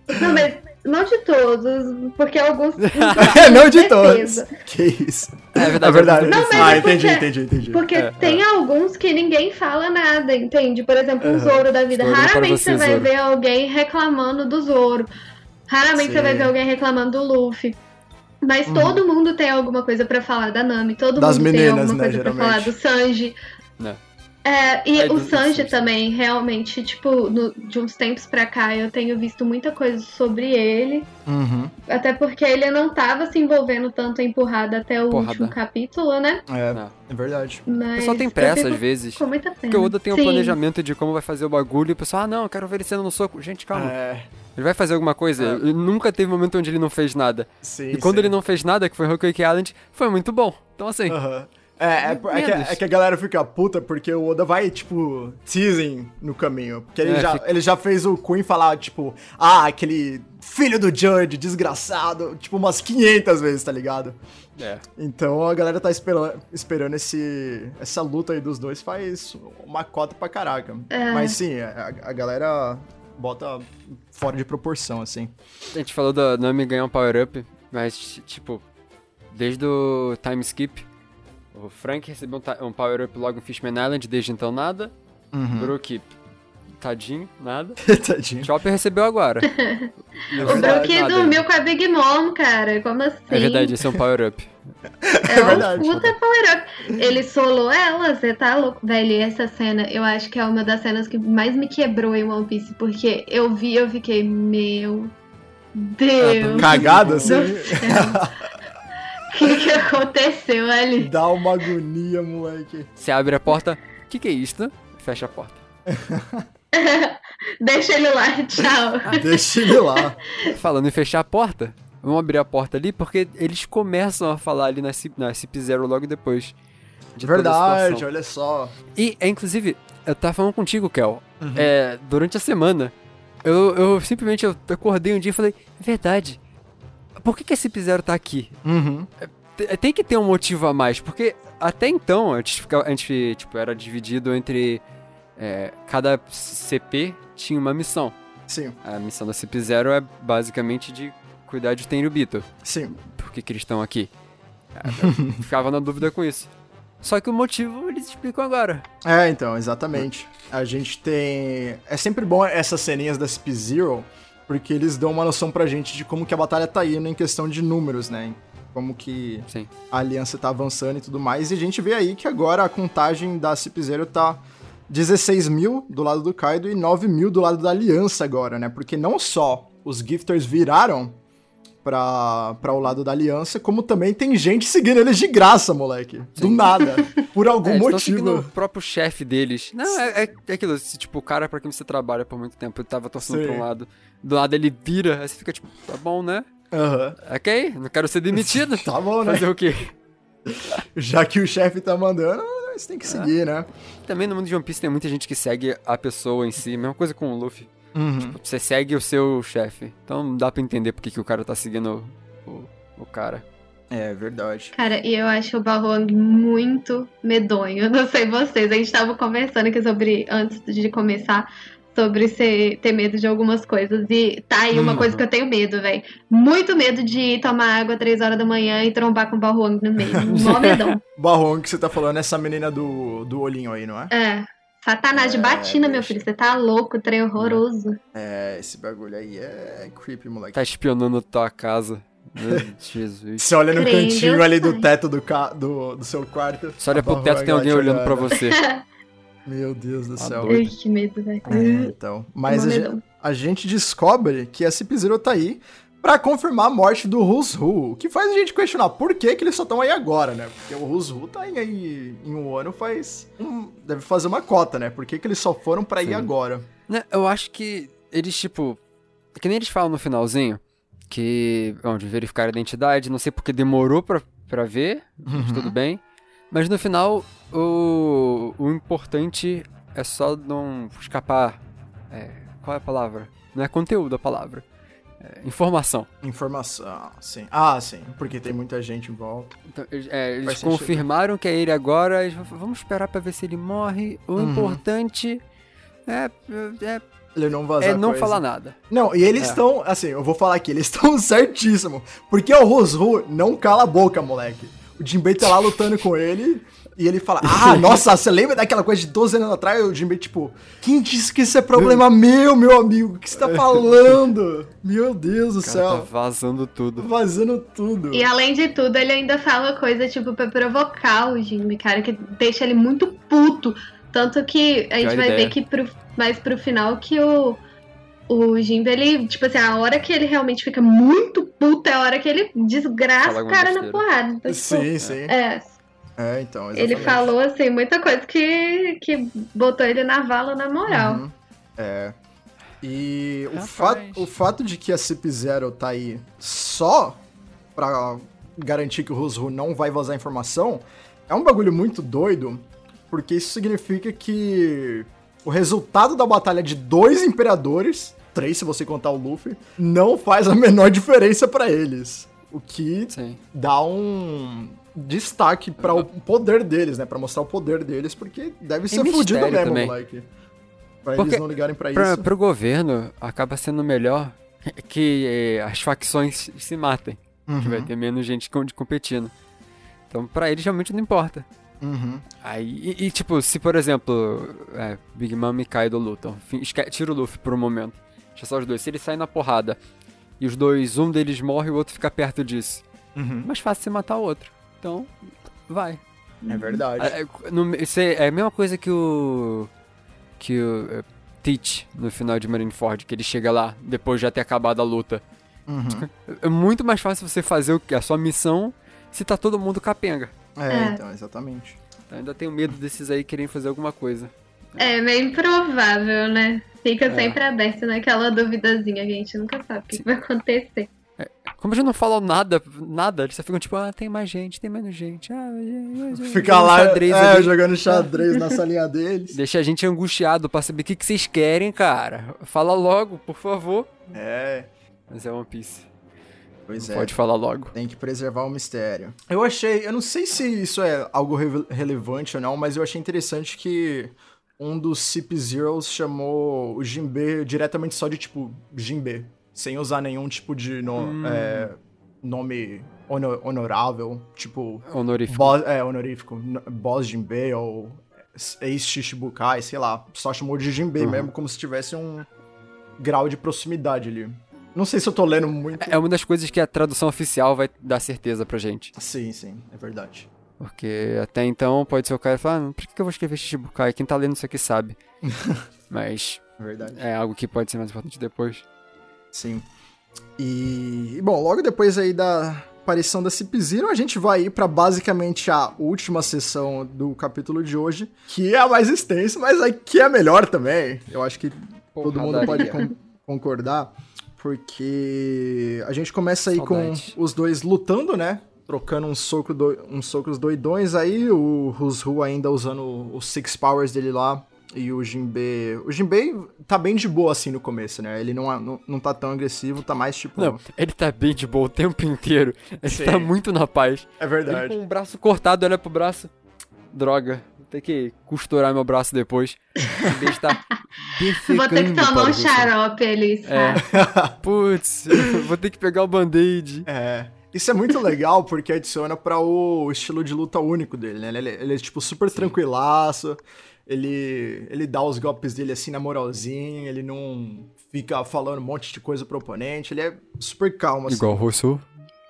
mais. Não, mas não de todos, porque alguns. [LAUGHS] não de todos. Que isso. É verdade. É verdade. é Não, mas ah, é entendi, porque- entendi, entendi. Porque É, tem alguns que ninguém fala nada, entende? Por exemplo, o Aham. Zoro da vida. Zoro para Raramente você, você vai Zoro. ver alguém reclamando do Zoro. Raramente você Sim. vai ver alguém reclamando do Luffy. Mas todo mundo tem alguma coisa pra falar da Nami, todo. Das mundo tem meninas, alguma né, coisa pra falar geralmente. do Sanji. Né. É, e É, o Sanji também, realmente, tipo, no- de uns tempos pra cá, eu tenho visto muita coisa sobre ele. Uhum. Até porque ele não tava se envolvendo tanto em porrada até o Porrada. último capítulo, né? É, Não. é verdade. O Mas pessoal tem pressa fico às vezes. Com muita pena. Porque o Oda tem um Sim. planejamento de como vai fazer o bagulho e o pessoal, ah não, eu quero ver ele sendo no soco. Gente, calma. É, Ele vai fazer alguma coisa. É. Ele nunca teve um momento onde ele não fez nada. sim. E quando sim. ele não fez nada, que foi Rokueki Island, foi muito bom. Então assim, Aham. É, é, é, que, é que a galera fica puta porque o Oda vai, tipo, teasing no caminho. Porque ele, É, já, fica- ele já fez o Queen falar, tipo, ah, aquele filho do Judge, desgraçado, tipo, umas 500 vezes, tá ligado? é. Então a galera tá esperando, esperando esse, essa luta aí dos dois faz uma cota pra caraca. É. Mas sim, a, a galera bota fora de proporção, assim. A gente falou da Nami ganhar um power-up, mas, tipo, desde o time skip, o Frank recebeu um, um power-up logo em Fishman Island, desde então nada. Uhum. Brook, tadinho, nada. [LAUGHS] Tadinho. Chopper recebeu agora. É [LAUGHS] O Brook dormiu com a Big Mom, cara. Como assim? É verdade, esse é um power-up. É, verdade. um puta power up. Ele solou ela, você tá louco? Velho, e essa cena, eu acho que é uma das cenas que mais me quebrou em One Piece. Porque eu vi, eu fiquei, meu Deus. Cagado, do assim. céu. O [LAUGHS] que, que aconteceu ali? Dá uma agonia, moleque. Você abre a porta, o que, que é isto? Fecha a porta. [LAUGHS] Deixa ele lá, tchau. [LAUGHS] Deixa ele lá. Falando em fechar a porta, vamos abrir a porta ali, porque eles começam a falar ali na, Cip- na Cip Zero logo depois. De Verdade, olha só. E, é, inclusive, eu tava falando contigo, Kel. Uhum. É, durante a semana, eu, eu simplesmente eu acordei um dia e falei, verdade, por que, que a Cip Zero tá aqui? Uhum. Te- Tem que ter um motivo a mais, porque até então a gente, ficava- a gente tipo, era dividido entre. É, cada CP tinha uma missão. Sim, A missão da Cip Zero é basicamente de cuidar de Tenryubito. sim. Por que, que eles estão aqui? É, Eu [LAUGHS] ficava na dúvida com isso. Só que o motivo eles explicam agora. É, então, exatamente. A gente tem. É sempre bom essas ceninhas da CP0, porque eles dão uma noção pra gente de como que a batalha tá indo em questão de números, né? Como que Sim. a aliança tá avançando e tudo mais. E a gente vê aí que agora a contagem da CP0 tá 16 mil do lado do Kaido e 9 mil do lado da aliança agora, né? Porque não só os gifters viraram pra, pra o lado da aliança, como também tem gente seguindo eles de graça, moleque. Do nada. Por [LAUGHS] algum É, motivo. seguindo o próprio chefe deles. Não, é, é, é aquilo, se, tipo, o cara pra quem você trabalha por muito tempo, ele tava torcendo Sim. pra um lado, do lado ele vira, aí você fica tipo, tá bom, né? Aham. Ok, não quero ser demitido. [LAUGHS] Tá bom, né? Fazer o quê? [LAUGHS] Já que o chefe tá mandando, você tem que seguir, né? Também no mundo de One Piece tem muita gente que segue a pessoa em si, mesma coisa com o Luffy. Uhum. Você segue o seu chefe. Então dá pra entender porque que o cara tá seguindo o, o, o cara. É verdade. Cara, e eu acho o Balrog muito medonho. [LAUGHS] Não sei vocês. A gente tava conversando aqui sobre, antes de começar, sobre ser, ter medo de algumas coisas. E tá aí uma Uhum. coisa que eu tenho medo, velho. Muito medo de tomar água três horas da manhã e trombar com o Balrog no meio. Mó medão. [LAUGHS] Barron que você tá falando é essa menina do, do olhinho aí, não é? É. Satanás de É, batina, meu filho. Você tá louco, trem horroroso. É, esse bagulho aí é creepy, moleque. Tá espionando tua casa. [LAUGHS] Jesus. Você olha no Crendo, cantinho ali do teto do, ca... do, do seu quarto. Você olha pro teto tem alguém olhando pra olhando. você. [LAUGHS] Meu Deus do céu. Ai, que medo, velho. É, então. Mas a, medão. gen- a gente descobre que a Cip-Zero tá aí pra confirmar a morte do Who's Who. O que faz a gente questionar por que, que eles só estão aí agora, né? Porque o Who's Who tá aí, aí em um ano faz. um- deve fazer uma cota, né? Por que, que eles só foram pra ir agora? Né, Eu acho que eles, tipo. Que nem eles falam no finalzinho. Que. Onde verificar a identidade. Não sei porque demorou pra, pra ver. Mas tudo bem. Mas no final, o, o importante é só não escapar. é, qual é a palavra? Não é conteúdo a palavra. É informação. Informação, sim. Ah, sim. Porque tem muita gente em volta. Então, eles- é, eles sentido. confirmaram que é ele agora. eles vamos esperar pra ver se ele morre. O Uhum. importante é, é, Ele não vazar é não coisa. falar nada. Não, e eles É. estão, assim, eu vou falar aqui, eles [LAUGHS] estão certíssimo. Porque o Rosru não cala a boca, moleque. O Jinbei tá lá lutando com ele e ele fala: Ah, [LAUGHS] nossa, você lembra daquela coisa de 12 anos atrás? O Jinbei, tipo, quem disse que isso é problema [LAUGHS] meu, meu amigo? O que você tá falando? [LAUGHS] Meu Deus do O cara tá céu. vazando tudo. Vazando tudo. E além de tudo, ele ainda fala coisa, tipo, pra provocar o Jimmy, cara, que deixa ele muito puto. Tanto que a gente Pior vai ideia. ver que pro, mais pro final que o, o Jimmy, ele, tipo assim, a hora que ele realmente fica muito puto é a hora que ele desgraça o cara na porrada. Então, tipo, Sim, sim. É, É, então, ele exatamente. falou, assim, muita coisa que, que botou ele na vala na moral. Uhum. É. E o, fato, o fato de que a CIP0 tá aí só pra garantir que o Rosru não vai vazar informação é um bagulho muito doido, porque isso significa que o resultado da batalha de dois imperadores, três se você contar o Luffy, não faz a [LAUGHS] menor diferença pra eles. O que Sim. dá um destaque para o poder deles, né? Pra mostrar o poder deles, porque deve ser fudido mistério mesmo, também. moleque. Pra Porque eles não ligarem pra, Pra, isso. pro governo, acaba sendo melhor [LAUGHS] que eh, as facções se matem. Uhum, Que vai ter menos gente com- competindo. Então, pra eles realmente não importa. uhum. Aí, e, e, tipo, se por exemplo, é, Big Mom e Kaido lutam, tira o Luffy por um momento, deixa só os dois. Se eles saem na porrada e os dois, um deles morre e o outro fica perto disso, Uhum. mais fácil você matar o outro. Então, vai. É verdade. É, é, no- isso é, é a mesma coisa que o. Que o. é, Teach no final de Marineford, que ele chega lá depois de já ter acabado a luta. Uhum. [LAUGHS] É muito mais fácil você fazer o que a sua missão se tá todo mundo capenga. É, É. então, exatamente. Eu ainda tenho medo desses aí querem fazer alguma coisa. É meio improvável, né? Fica É. sempre aberto naquela duvidazinha, que a gente nunca sabe o que Sim. vai acontecer. Como eles não falam nada, nada, eles só ficam tipo, ah, tem mais gente, tem menos gente. Ah, Fica jogando lá xadrez é, jogando xadrez na [LAUGHS] salinha deles. Deixa a gente angustiado pra saber o que, que vocês querem, cara. Fala logo, por favor. É, Mas é One Piece. pois Não é. Pode falar logo. Tem que preservar o mistério. Eu achei, eu não sei se isso é algo re- relevante ou não, mas eu achei interessante que um dos Cip Zeros chamou o Jinbe diretamente só de tipo Jinbe, sem usar nenhum tipo de no- Hum. é, nome hono- honorável, tipo Honorífico. boss, é, honorífico, no- boss Jinbe ou ex-Shishibukai, sei lá, só chamou de Jinbe Uhum. mesmo, como se tivesse um grau de proximidade ali. Não sei se eu tô lendo muito. É uma das coisas que a tradução oficial vai dar certeza pra gente. Sim, sim, é verdade. Porque até então pode ser o cara falar, ah, por que eu vou escrever Shichibukai? Quem tá lendo isso aqui sabe. [LAUGHS] Mas É verdade. é algo que pode ser mais importante depois. Sim. E, bom, logo depois aí da aparição da Cip Zero, a gente vai ir para basicamente a última sessão do capítulo de hoje, que é a mais extensa, mas aqui é a melhor também. Eu acho que Porra, todo mundo pode con concordar, porque a gente começa aí Saudade. com os dois lutando, né? Trocando um soco do, uns socos doidões aí, o Rusru ainda usando os Six Powers dele lá e o Jinbei. O Jinbei tá bem de boa assim no começo, né? Ele não, não, não tá tão agressivo, tá mais tipo. Não, ele tá bem de boa o tempo inteiro. Ele Sim. tá muito na paz. É verdade. Ele com o braço cortado, olha pro braço. Droga, vou ter que costurar meu braço depois. Em vez de tá Vou ter que tomar um xarope ali, sabe? É. Putz, vou ter que pegar o band-aid. É. Isso é muito legal porque adiciona para o estilo de luta único dele, né? Ele, ele é, tipo super Sim. tranquilaço ele, ele dá os golpes dele assim na moralzinha, ele não fica falando um monte de coisa pro oponente, ele é super calmo assim. Igual o Russo.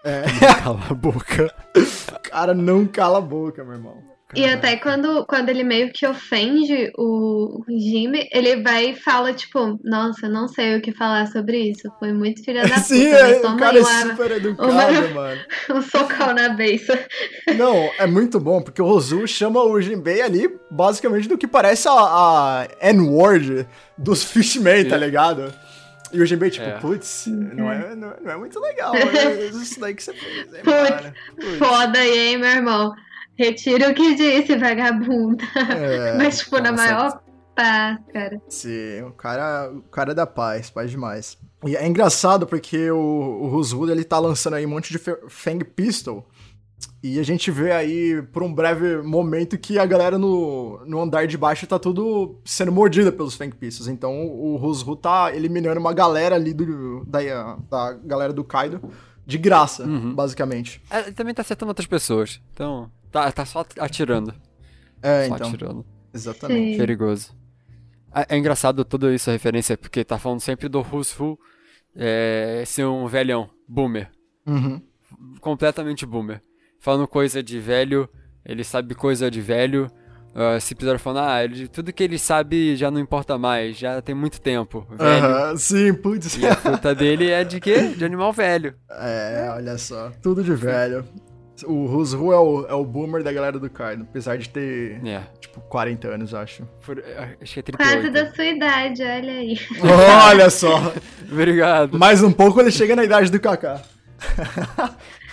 É. Cala a boca. [LAUGHS] cara não cala a boca, meu irmão. E até quando, quando ele meio que ofende o, Jimmy, ele vai e fala, tipo, nossa, não sei o que falar sobre isso. Foi muito filha da [LAUGHS] puta. Sim, é, o cara é super educado, uma, [LAUGHS] mano. um socão na beça. [LAUGHS] Não, é muito bom, porque o Rosu chama o Jinbei ali, basicamente, do que parece a, a N-word dos Fishmen, tá ligado? E o Jinbei, tipo, é. putz, não é, não, é, não é muito legal isso daí que você fez, hein, putz, foda aí, hein, meu irmão. Retiro o que disse, vagabunda. É, [LAUGHS] Mas, tipo, na maior paz, cara. Sim, o cara, o cara é da paz, paz demais. E é engraçado porque o, o Rosewood, ele tá lançando aí um monte de Fang Pistol. E a gente vê aí, por um breve momento, que a galera no, no andar de baixo tá tudo sendo mordida pelos Fang Pistols. Então o Rosru tá eliminando uma galera ali do, da, da galera do Kaido de graça, uhum. basicamente. É, ele também tá acertando outras pessoas. Então, Tá, tá só atirando. É, só então. atirando. Exatamente. Sim. Perigoso. É, é, engraçado toda isso, a referência, porque tá falando sempre do Who's Who é, ser um velhão, boomer. Uhum. Completamente boomer. Falando coisa de velho, ele sabe coisa de velho. Uh, se precisar falar, ah, ele, tudo que ele sabe já não importa mais, já tem muito tempo. Velho. Uhum, sim, putz. E a fruta dele é de quê? De animal velho. É, olha só. Tudo de velho. O Rusru é o, é o boomer da galera do Kaido, apesar de ter, é. tipo, 40 anos, acho. Por, acho que é 38. Quase da sua idade, olha aí. olha só. [LAUGHS] Obrigado. Mais um pouco ele chega na idade do Kaká. [LAUGHS]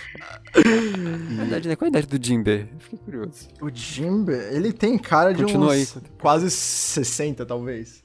[LAUGHS] Verdade, né? Qual a idade do Jimbe? Fiquei curioso. O Jimbe, ele tem cara de Continua uns aí. quase 60, talvez.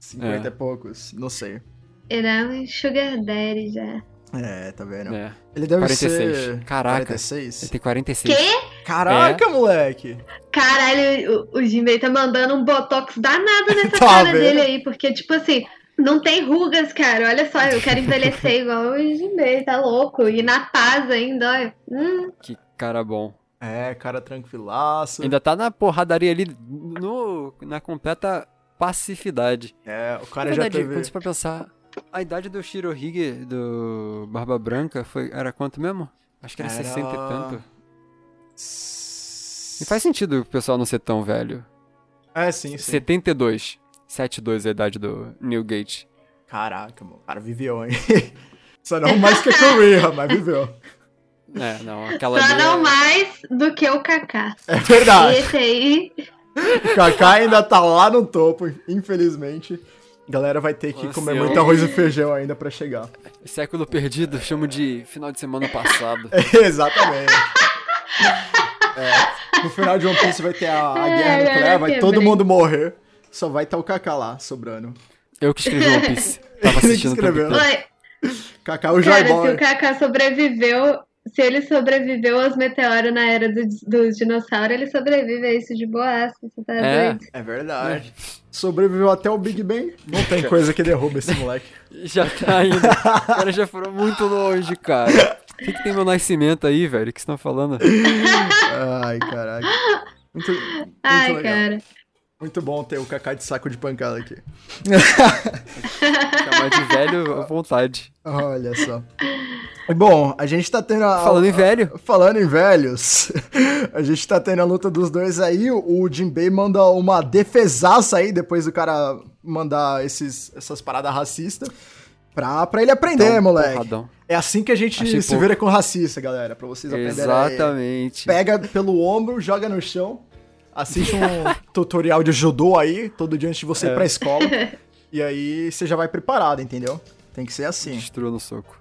50 é. e poucos, não sei. Ele é um sugar daddy já. É, tá vendo? É. Ele deve 46. ser... Caraca. 46? Ele tem 46. Quê? Caraca, é. moleque! Caralho, o, o Jinbei tá mandando um botox danado nessa [LAUGHS] tá cara vendo? dele aí, porque, tipo assim, não tem rugas, cara. Olha só, eu quero envelhecer [LAUGHS] igual o Jinbei, tá louco. E na paz ainda, olha. Hum. Que cara bom. É, cara tranquilaço. Ainda tá na porradaria ali, no, na completa pacificidade. É, o cara já teve... Quando você pensar, a idade do Shirohige, do Barba Branca, foi, era quanto mesmo? Acho que era, era... 60 e tanto. E faz sentido o pessoal não ser tão velho. É, sim, sim. 72. 72 é a idade do Newgate. Caraca, mano. O cara viveu, hein? [LAUGHS] Só não mais que a Korea, mas viveu. É, não, aquela Só não é... mais do que o Kaká. É verdade. Esse aí... O Kaká ainda tá lá no topo, infelizmente. Galera vai ter que Nossa, comer muito arroz e feijão ainda para chegar. Século perdido, chamo de final de semana passado. [LAUGHS] exatamente. é, no final de One Piece vai ter a, a guerra nuclear, vai todo mundo morrer. Só vai estar o Kaká lá, sobrando. Eu que escrevi One Piece. [LAUGHS] Tava assistindo escreveu. Kaká o Cara, se o Kaká sobreviveu, se ele sobreviveu aos meteoros na era dos do dinossauros, ele sobrevive a isso de boaça. Você tá é, doido? É verdade. É. Sobreviveu até o Big Bang. Não tem coisa que derruba esse moleque. [LAUGHS] já tá indo. Os caras já foram muito longe, cara. O que, que tem meu nascimento aí, velho? O que você tá falando? Ai, caraca. Muito, muito Ai, legal. cara. Muito bom ter o Kaká de saco de pancada aqui. [LAUGHS] Chamar de velho à vontade. Olha só. Bom, a gente tá tendo a. Falando em velho. falando em velhos. [LAUGHS] a gente tá tendo a luta dos dois aí. O Jinbei manda uma defesaça aí depois do cara mandar esses, essas paradas racistas. Pra, pra ele aprender, um moleque. porradão. É assim que a gente Achei se pouco. vira com racista, galera. Pra vocês aprenderem. aí. Exatamente. Pega pelo ombro, joga no chão. Assiste um tutorial de judô aí, todo dia antes de você ir É. pra escola. [LAUGHS] e aí você já vai preparado, entendeu? Tem que ser assim. Destrua no soco.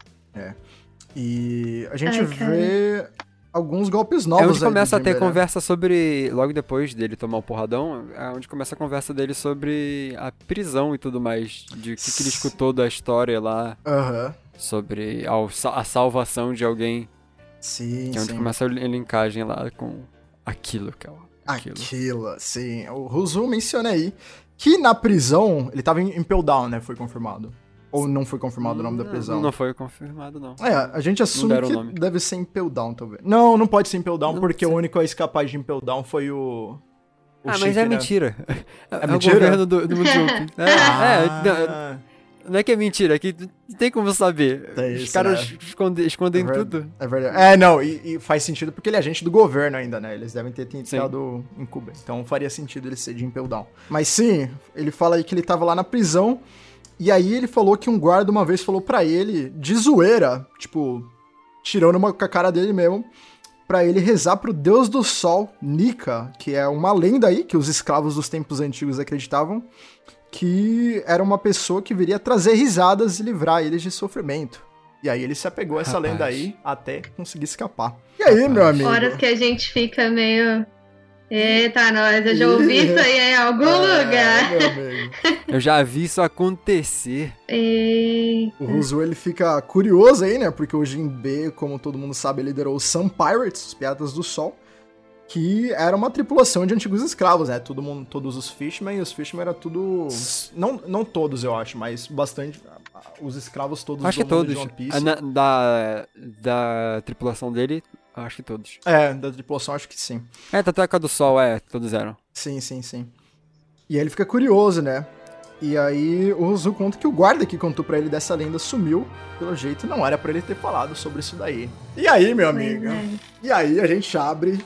E a gente Ai, vê alguns golpes É novos onde aí do começa a ter conversa sobre. Logo depois dele tomar o porradão, é onde começa a conversa dele sobre a prisão e tudo mais. De o que, que ele escutou da história lá, Aham. sobre ao- a salvação de alguém. Sim, Que é onde sim. começa a linkagem lá com aquilo que é o. Aquilo. Aquilo, sim. O Ruzu menciona aí que na prisão, ele tava em Impel Down, né? Foi confirmado. Ou não foi confirmado o nome da prisão? Não foi confirmado, não. É, a gente assume que deve ser Impel Down, talvez. Não, não pode ser Impel Down, Não porque o único a escapar de Impel Down foi o... o ah, mas Chique, é né? mentira. É, mentira? [LAUGHS] o governo do, do. [LAUGHS] É, é, não, Ah, não é que é mentira, é que não tem como saber. Os isso, caras né? esconde- escondem é tudo. É verdade. É, não, e, e faz sentido porque ele é agente do governo ainda, né? Eles devem ter tentado em Cuba. Então faria sentido ele ser de Impel Down. Mas sim, ele fala aí que ele tava lá na prisão. E aí ele falou que um guarda uma vez falou pra ele, de zoeira, tipo, tirando uma com a cara dele mesmo, pra ele rezar pro deus do sol, Nika, que é uma lenda aí que os escravos dos tempos antigos acreditavam, que era uma pessoa que viria trazer risadas e livrar eles de sofrimento. E aí ele se apegou a essa Rapaz. lenda aí até conseguir escapar. E aí, meu amigo? Horas que a gente fica meio. Eita, nós, eu já [LAUGHS] ouvi isso aí em algum É, lugar. Eu já vi isso acontecer. E... O Ruzu, ele fica curioso aí, né? Porque o Jinbe, como todo mundo sabe, liderou os Sun Pirates, os Piratas do Sol, que era uma tripulação de antigos escravos, né? Todo mundo, todos os Fishmen, e os Fishmen era tudo... Não, não todos, eu acho, mas bastante... Os escravos todos Acho que todos. de One Piece. Ah, na- da, da tripulação dele, acho que todos. É, da tripulação acho que sim. É, tanto é a do Sol, é, todos eram. Sim, sim, sim. E aí ele fica curioso, né? E aí o Ruzu conta que o guarda que contou pra ele dessa lenda sumiu, pelo jeito não era pra ele ter falado sobre isso daí. E aí, meu amigo? Pois é. E aí a gente abre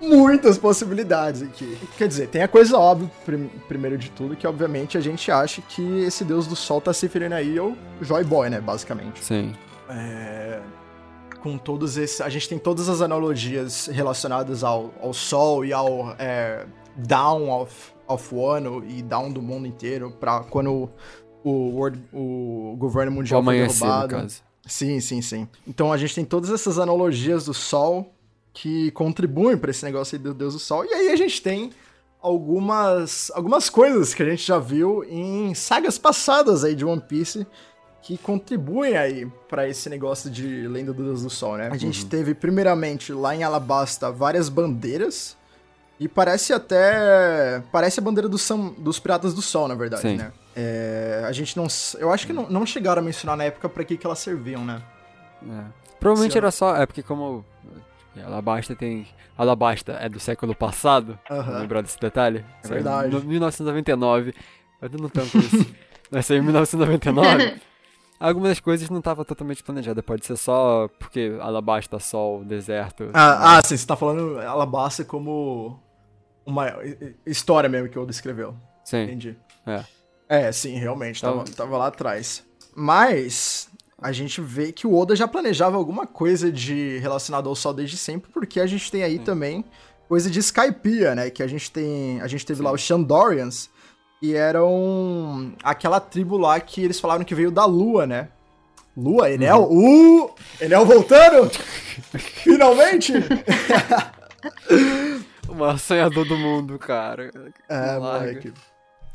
muitas possibilidades aqui. Quer dizer, tem a coisa óbvia, prim- primeiro de tudo, que obviamente a gente acha que esse deus do sol tá se referindo aí ao Joy Boy, né, basicamente. Sim. É, com todos esses. A gente tem todas as analogias relacionadas ao, ao Sol e ao é, Down of, of One e Down do mundo inteiro, pra quando o, world- o governo O mundial foi derrubado. caso. Sim, sim, sim. Então a gente tem todas essas analogias do Sol que contribuem pra esse negócio aí do Deus do Sol. E aí a gente tem algumas, algumas coisas que a gente já viu em sagas passadas aí de One Piece que contribuem aí pra esse negócio de lenda do Deus do Sol, né? A gente teve primeiramente lá em Alabasta várias bandeiras e parece até parece a bandeira do Sam- dos Piratas do Sol, na verdade, Sim. né? É, a gente não, eu acho que não, não chegaram a mencionar na época pra que que elas serviam, né? É. Provavelmente Se eu- era só. É porque como. Alabasta tem. Alabasta é do século passado. Aham. Lembrar desse detalhe? É verdade. No 1999. Eu não tanto isso. Sair em 1999. Algumas das coisas não estavam totalmente planejadas. Pode ser só porque Alabasta, sol, deserto. Ah, ah, sim, você tá falando Alabasta como uma hi- hi- história mesmo que o Oda escreveu. Sim. Entendi. É. É, sim, realmente, tava, Então- tava lá atrás. Mas a gente vê que o Oda já planejava alguma coisa de relacionado ao Sol desde sempre, porque a gente tem aí também coisa de Skypiea, né? Que a gente tem. A gente teve lá os Shandorians, e eram aquela tribo lá que eles falaram que veio da Lua, né? Lua, Enel? Uhum. Uh! Enel voltando! [LAUGHS] Finalmente! O maior sonhador do mundo, cara. É, moleque.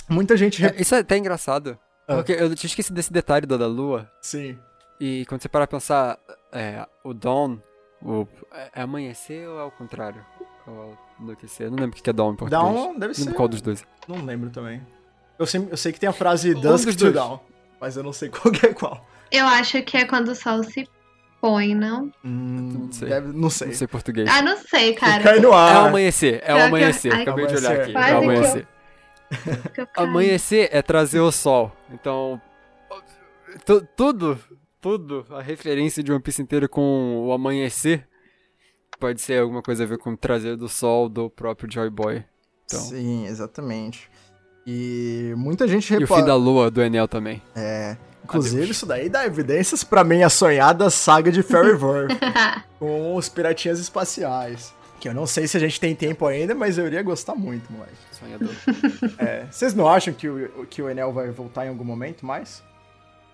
Muita gente. É, isso é até engraçado. Ah. Porque eu tinha esquecido desse detalhe da lua. Sim. E quando você para pra pensar, é, o dawn, o, é, é amanhecer ou é o contrário? Ou é anoitecer? Eu não lembro o que é dawn em português. Down deve Não ser. lembro qual dos dois. Não lembro também. Eu sei, eu sei que tem a frase Dusk to dois. Down, mas eu não sei [LAUGHS] qual que é qual. Eu acho que é quando o sol se põe, não? Hum, Não sei. deve- não sei. Não sei português. Ah, não sei, cara. Cai no É o ar. amanhecer, é o eu- amanhecer. Ai, Acabei de olhar Amanhecer. aqui. É Quase o que eu- amanhecer. Que eu. Amanhecer é trazer o sol. Então, tu- tudo, tudo, a referência de One Piece inteiro com o amanhecer pode ser alguma coisa a ver com trazer do sol do próprio Joy Boy. Então. Sim, exatamente. E muita gente E o repara. fim da lua do Enel também. É, Inclusive, isso daí dá evidências pra minha sonhada saga de Fairyverse, [LAUGHS] com os piratinhas espaciais. Que eu não sei se a gente tem tempo ainda, mas eu iria gostar muito, moleque. Sonhador. É, vocês não acham que o, que o Enel vai voltar em algum momento mais?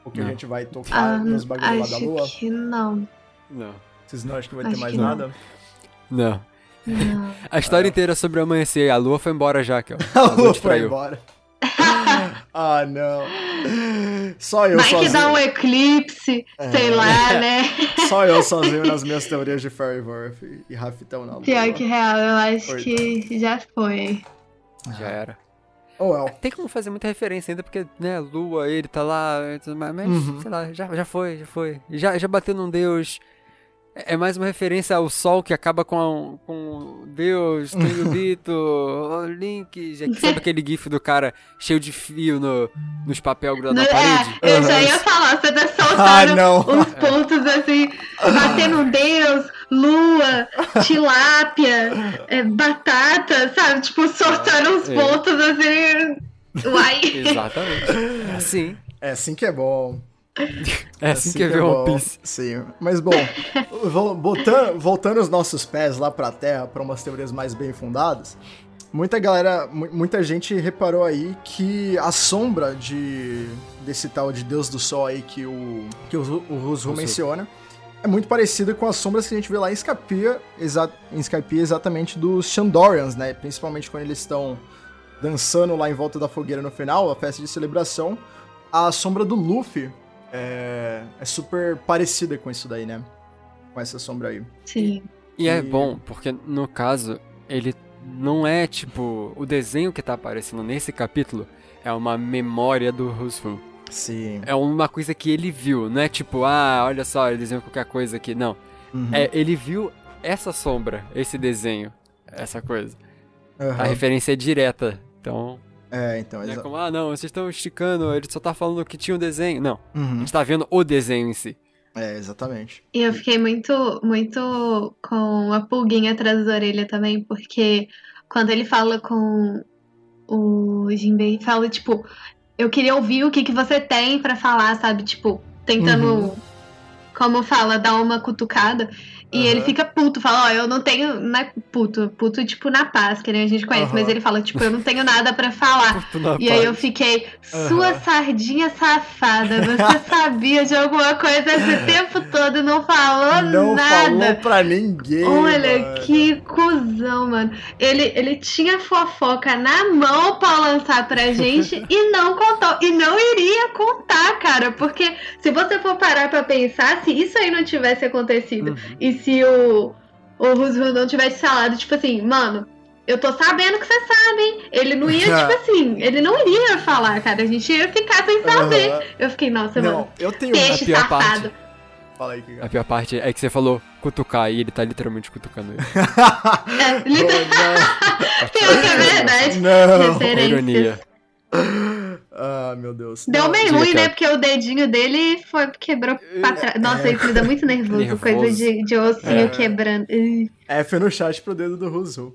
Ou que a Não. gente vai tocar Ah, nos bagulhos lá da acho lua? que não. Não. Vocês não acham que vai Acho ter mais que nada? Não. Não. A história inteira sobre amanhecer. A lua foi embora já, que ó. A lua foi embora. [LAUGHS] ah, não. Só eu Vai que sozinho. dá um eclipse, sei É. lá, [LAUGHS] né? Só eu sozinho nas minhas teorias de Fairyworth e Rafitão na lua. Pior que real, eu acho que já foi. Já era. Oh, well. Tem como fazer muita referência ainda, porque, né, Lua, ele tá lá, mas, Uhum. sei lá, já, já foi, já foi. Já, já bateu num Deus. É é mais uma referência ao Sol que acaba com, a- com Deus, tem o [LAUGHS] Dito, o Link. Já, sabe aquele gif do cara cheio de fio no, nos papel grudado na No- parede? é, eu já ia falar, você tá Ah, soltando não. uns pontos assim, batendo [LAUGHS] Deus, lua, tilápia, é, batata, sabe? Tipo, soltando uns É. pontos assim. Uai. Exatamente. [LAUGHS] É assim. É assim que é bom. É assim que é ver bom. One Piece. Sim. Mas bom, vol- voltando, voltando os nossos pés lá pra terra, pra umas teorias mais bem fundadas, muita galera, mu- muita gente reparou aí que a sombra de desse tal de Deus do Sol aí que o que o, o menciona é muito parecida com as sombras que a gente vê lá em Skypiea, exa em Skypiea exatamente dos Shandorians, né? Principalmente quando eles estão dançando lá em volta da fogueira no final, a festa de celebração. A sombra do Luffy é, é super parecida com isso daí, né? Com essa sombra aí. Sim. E é E- bom, porque no caso, ele não é tipo. O desenho que tá aparecendo nesse capítulo é uma memória do Rusfu. Sim. É uma coisa que ele viu, não é tipo, ah, olha só, ele desenhou qualquer coisa aqui. Não. Uhum. É, ele viu essa sombra, esse desenho, essa coisa. Aham. A referência é direta. Então, É, então, não é exa- como, ah, não, vocês estão esticando, ele só tá falando que tinha um desenho. Não, a Uhum. gente tá vendo o desenho em si. É, exatamente. E eu fiquei muito, muito com a pulguinha atrás da orelha também, porque quando ele fala com o Jinbei, fala tipo, eu queria ouvir o que, que você tem pra falar, sabe? Tipo, tentando, Uhum. como fala, dar uma cutucada. E ele Aham. fica puto, fala, ó, eu não tenho. Não é puto, puto tipo na paz, que nem a gente conhece, Aham. mas ele fala, tipo, eu não tenho nada pra falar. E aí eu fiquei, sua Aham. sardinha safada, você [LAUGHS] sabia de alguma coisa esse [LAUGHS] tempo todo e não falou Não nada. falou pra ninguém. Olha, mano. que cuzão, mano. Ele, ele tinha fofoca na mão pra lançar pra gente [LAUGHS] e não contou. E não iria contar, cara. Porque se você for parar pra pensar, se isso aí não tivesse acontecido Uhum. e se o, o Roosevelt não tivesse falado, tipo assim, mano. Eu tô sabendo que você sabe, hein? Ele não ia, [LAUGHS] tipo assim, ele não iria falar, cara. A gente ia ficar sem saber. Aham. Eu fiquei, nossa, Não, mano. eu tenho. Peixe A pior safado. parte- Fala aí, A pior parte é que você falou cutucar e ele tá literalmente cutucando ele. [LAUGHS] É, literal- [LAUGHS] Pior que é verdade. Não. Referências. Ironia. Ah, meu Deus. Deu Não, meio Diga, ruim, né? Porque o dedinho dele foi, quebrou pra trás. Nossa, isso me dá muito nervoso. Nervoso. Coisa de, de ossinho É. quebrando. Ih. F no chat pro dedo do Ruzu.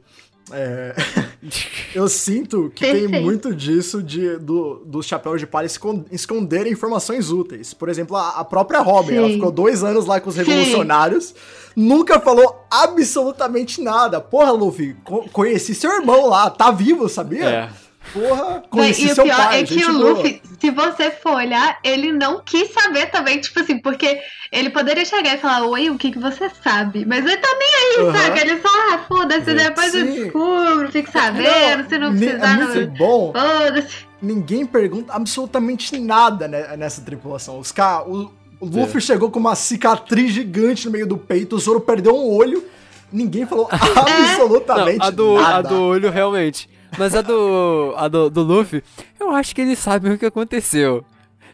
É, [LAUGHS] eu sinto que Perfeito. tem muito disso de, do, dos chapéus de palha escon- esconderem informações úteis. Por exemplo, a, a própria Robin, Sim. ela ficou dois anos lá com os Sim. revolucionários, nunca falou absolutamente nada. Porra, Luffy, co- conheci seu irmão lá, tá vivo, sabia? É. Porra, conheci e o seu pior pai. é que o boa. Luffy, se você for olhar, ele não quis saber também, tipo assim, porque ele poderia chegar e falar, oi, o que, que você sabe? Mas ele tá nem aí, Aham. saca? Ele só, ah, foda-se, É. depois eu Sim. descubro, fique sabendo, se não ni- precisar, É muito não. bom. Foda-se. ninguém pergunta absolutamente nada nessa tripulação. Os ca... o, o Luffy chegou com uma cicatriz gigante no meio do peito, o Zoro perdeu um olho, ninguém falou [LAUGHS] absolutamente Não, a do, a nada. do olho realmente. Mas a do, a do, do Luffy, eu acho que eles sabem o que aconteceu.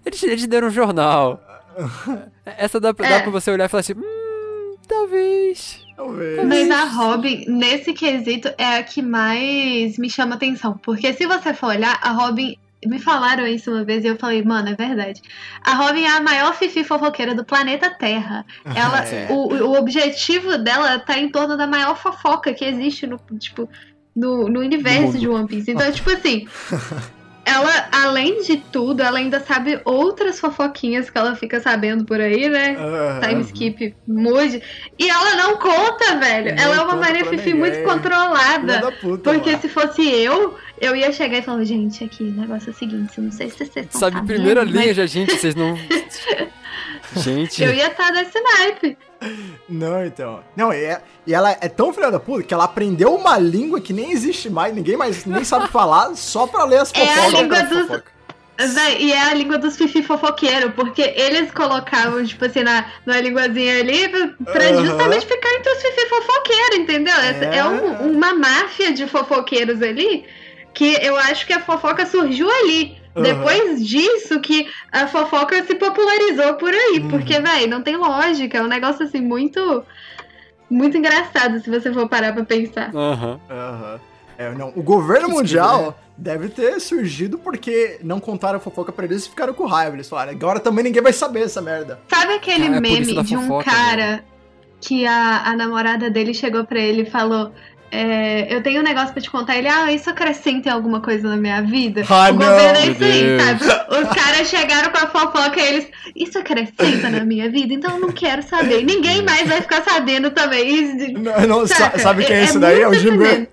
Eles, eles deram um jornal. [LAUGHS] Essa dá, pra- dá É. pra você olhar e falar assim, hum, talvez. Talvez. Mas a Robin, nesse quesito, é a que mais me chama atenção. Porque se você for olhar, a Robin. Me falaram isso uma vez e eu falei, mano, é verdade. A Robin é a maior fifi fofoqueira do planeta Terra. Ela, [LAUGHS] É. o, o objetivo dela tá em torno da maior fofoca que existe no, tipo, no, no universo de One Piece. Então, tipo assim, [LAUGHS] ela, além de tudo, ela ainda sabe outras fofoquinhas que ela fica sabendo por aí, né? Aham. Time skip, mude. E ela não conta, velho. Não ela é uma Maria Fifi ninguém. muito controlada. da puta, Porque mano. se fosse eu, eu ia chegar e falar, gente, aqui, o negócio é o seguinte, não sei se vocês estão Sabe, sabendo, primeira mas linha já, gente, vocês não. [LAUGHS] Gente. Eu ia estar nesse naipe. Não, então. Não, e, é- e ela é tão filha da puta que ela aprendeu uma língua que nem existe mais, ninguém mais nem sabe falar, só pra ler as É a fofocas. língua dos- fofoca. Véi, e é a língua dos fifi fofoqueiro, porque eles colocavam, tipo assim, na, na linguazinha ali pra Aham. justamente ficar entre os fifi fofoqueiros, entendeu? Essa- É, É. um- uma máfia de fofoqueiros ali que eu acho que a fofoca surgiu ali. Depois disso que a fofoca se popularizou por aí. Uhum. Porque, véi, não tem lógica. É um negócio assim muito. Muito engraçado se você for parar pra pensar. Aham. Aham. É, não, o governo Que mundial deve ter surgido porque não contaram a fofoca pra eles e ficaram com raiva. Eles falaram, agora também ninguém vai saber essa merda. Sabe aquele Ah, é meme de um fofoca, cara que a, a namorada dele chegou pra ele e falou: é, Eu tenho um negócio pra te contar. Ele, ah, isso acrescenta em alguma coisa na minha vida? Ah, o não. governo é isso aí, sabe? Os caras chegaram com a fofoca e eles, isso acrescenta na minha vida? Então eu não quero saber. Ninguém mais vai ficar sabendo também. Isso- Não, não, Saca? sabe quem é, esse daí? É o muito Jim assim Bray.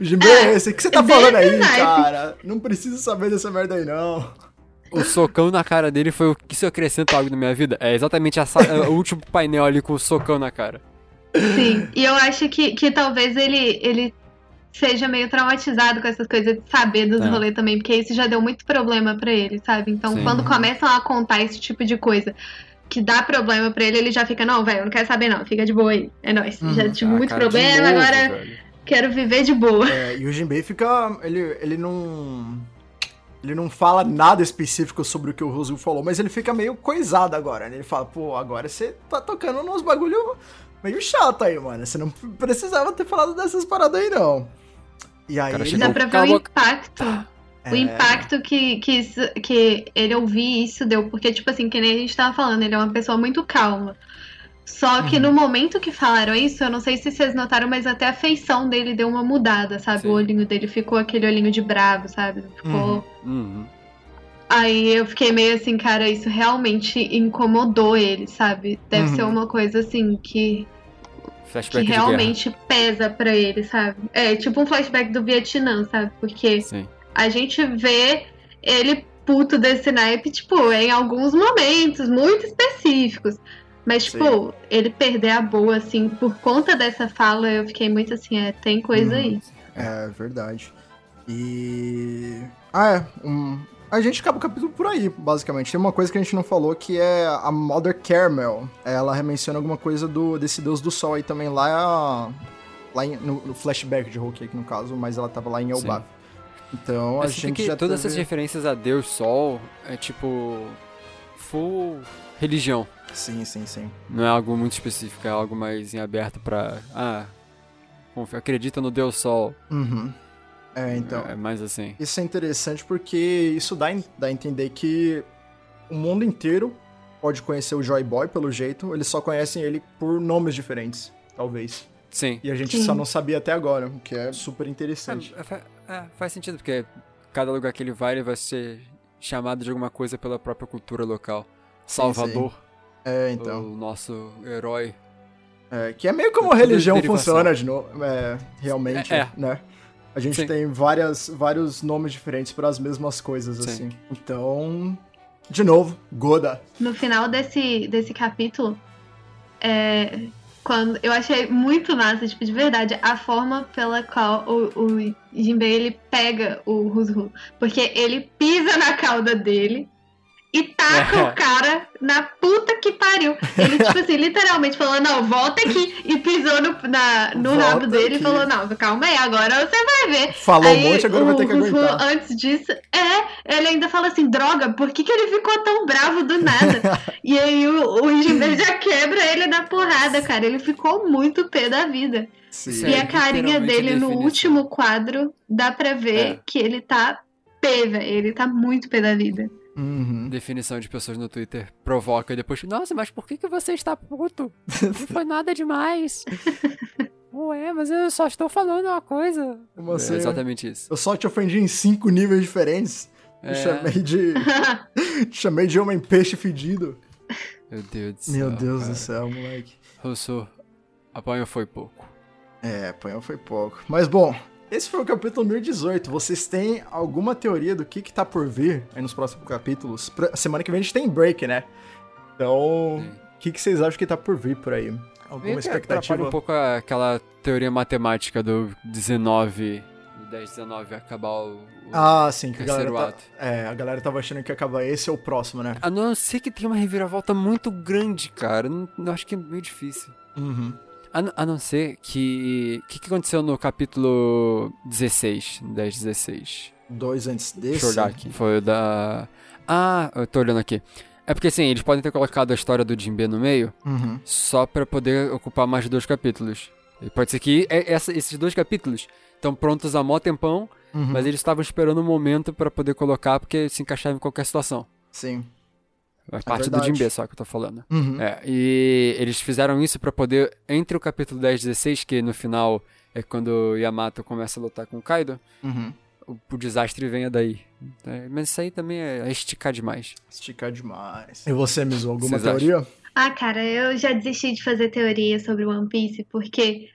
O Jim Bray é esse. O que você tá é falando aí, esse naipe. cara? Não precisa saber dessa merda aí, não. o socão na cara dele foi o que isso acrescenta algo na minha vida. É exatamente a sa- [LAUGHS] o último painel ali com o socão na cara. Sim, e eu acho que, que talvez ele, ele seja meio traumatizado com essas coisas de saber dos É. rolês também, porque isso já deu muito problema pra ele, sabe? Então, Sim. quando começam a contar esse tipo de coisa que dá problema pra ele, ele já fica, não, velho, eu não quero saber não, fica de boa aí, é nóis. Uhum. Já tive Ah, muito problema, novo, agora velho. quero viver de boa. É, e o Jinbei fica. Ele, ele não. Ele não fala nada específico sobre o que o Rosu falou, mas ele fica meio coisado agora, né? Ele fala, pô, agora você tá tocando nos bagulho meio chato aí, mano. Você não precisava ter falado dessas paradas aí, não. E aí. Cara, ele- chegou- Dá pra ver Cala a o impacto. É. O impacto que, que, isso- que ele ouvir isso deu, porque, tipo assim, que nem a gente tava falando, ele é uma pessoa muito calma. Só que Uhum. no momento que falaram isso, eu não sei se vocês notaram, mas até a feição dele deu uma mudada, sabe? Sim. O olhinho dele ficou aquele olhinho de bravo, sabe? Ficou. Uhum. Uhum. Aí eu fiquei meio assim, cara, isso realmente incomodou ele, sabe? Deve Uhum. ser uma coisa assim que, que Flashback de realmente pesa pra ele, sabe? É tipo um flashback do Vietnã, sabe? Porque. Sim. a gente vê ele puto desse naipe, tipo, em alguns momentos muito específicos. Mas, tipo, ele perder a boa, assim, por conta dessa fala, eu fiquei muito assim, é, tem coisa Uhum. aí. É, verdade. E. Ah, é. Um... A gente acaba o capítulo por aí, basicamente. Tem uma coisa que a gente não falou que é a Mother Caramel. Ela menciona alguma coisa do, desse deus do sol aí também lá, lá em- no, no flashback de Whole Cake, no caso, mas ela tava lá em Elbaf. Então a Mas vê gente que já todas essas teve... referências a Deus Sol é tipo. full religião. Sim, sim, sim. Não é algo muito específico, é algo mais em aberto pra. Ah, acredita no Deus Sol. Uhum. É, então. É mais assim. Isso é interessante porque isso dá, dá a entender que o mundo inteiro pode conhecer o Joy Boy pelo jeito, eles só conhecem ele por nomes diferentes, talvez. Sim. E a gente Sim. só não sabia até agora, o que é super interessante. É, fa- é, faz sentido, porque cada lugar que ele vai, ele vai ser chamado de alguma coisa pela própria cultura local. Salvador, É, então. o nosso herói. É, que é meio como a religião funciona de novo, é, realmente, É, é. né? A gente Sim. tem várias, vários nomes diferentes para as mesmas coisas, Sim. assim. Então, de novo, Goda. No final desse, desse capítulo, é, quando eu achei muito massa, tipo, de verdade, a forma pela qual o, o Jinbei ele pega o Rusru. Porque ele pisa na cauda dele e taca É. o cara na puta que pariu. Ele, tipo assim, literalmente falou, não, volta aqui. E pisou no, na, no Volta rabo dele aqui. e falou, não, calma aí, agora você vai ver. Falou Aí, um monte, agora o vai ter que aguentar. antes disso, é, ele ainda fala assim, droga, por que, que ele ficou tão bravo do nada? [LAUGHS] e aí o, o Jinbei já quebra ele na porrada, cara. Ele ficou muito pé da vida. Sim. E é a carinha dele no último quadro, dá pra ver É. que ele tá pé, velho. Ele tá muito pé da vida. Uhum. Definição de pessoas no Twitter provoca e depois. Nossa, mas por que, que você está puto? Não foi [LAUGHS] nada demais. Ué, mas eu só estou falando uma coisa. É assim? exatamente isso. Eu só te ofendi em cinco níveis diferentes. Te É. chamei de. [LAUGHS] te chamei de homem peixe fedido. Meu Deus do céu. Meu Deus cara. do céu, moleque. Russo, apanho foi pouco. É, apanhou foi pouco. Mas bom, esse foi o capítulo 1018. Vocês têm alguma teoria do que, que tá por vir aí nos próximos capítulos? Pra- semana que vem a gente tem break, né? Então, o que, que vocês acham que tá por vir por aí? Alguma Meio expectativa? um pouco aquela teoria matemática do 19, do 10, 19 acabar o, o Ah, sim, que a galera, tá, ato. é, a galera tava achando que ia acabar esse ou o próximo, né? A não ser que tenha uma reviravolta muito grande, cara. Não, não acho que é meio difícil. Uhum. A, a não ser que. O que, que aconteceu no capítulo 16? 10, 16? Dois antes desse. Deixa eu olhar aqui. Foi o da. Ah, eu tô olhando aqui. É porque assim, eles podem ter colocado a história do Jinbe no meio Uhum. só pra poder ocupar mais dois capítulos. E pode ser que é- essa- esses dois capítulos estão prontos há mó tempão, Uhum. mas eles estavam esperando o momento pra poder colocar porque se encaixava em qualquer situação. Sim. É parte do verdade. Jinbe só que eu tô falando. Uhum. É, e eles fizeram isso pra poder, entre o capítulo 10 e 16, que no final é quando o Yamato começa a lutar com o Kaido, Uhum. o, o desastre venha daí. É, mas isso aí também é esticar demais. Esticar demais. E você, Mizu, alguma Vocês teoria? Ah, cara, eu já desisti de fazer teoria sobre One Piece, porque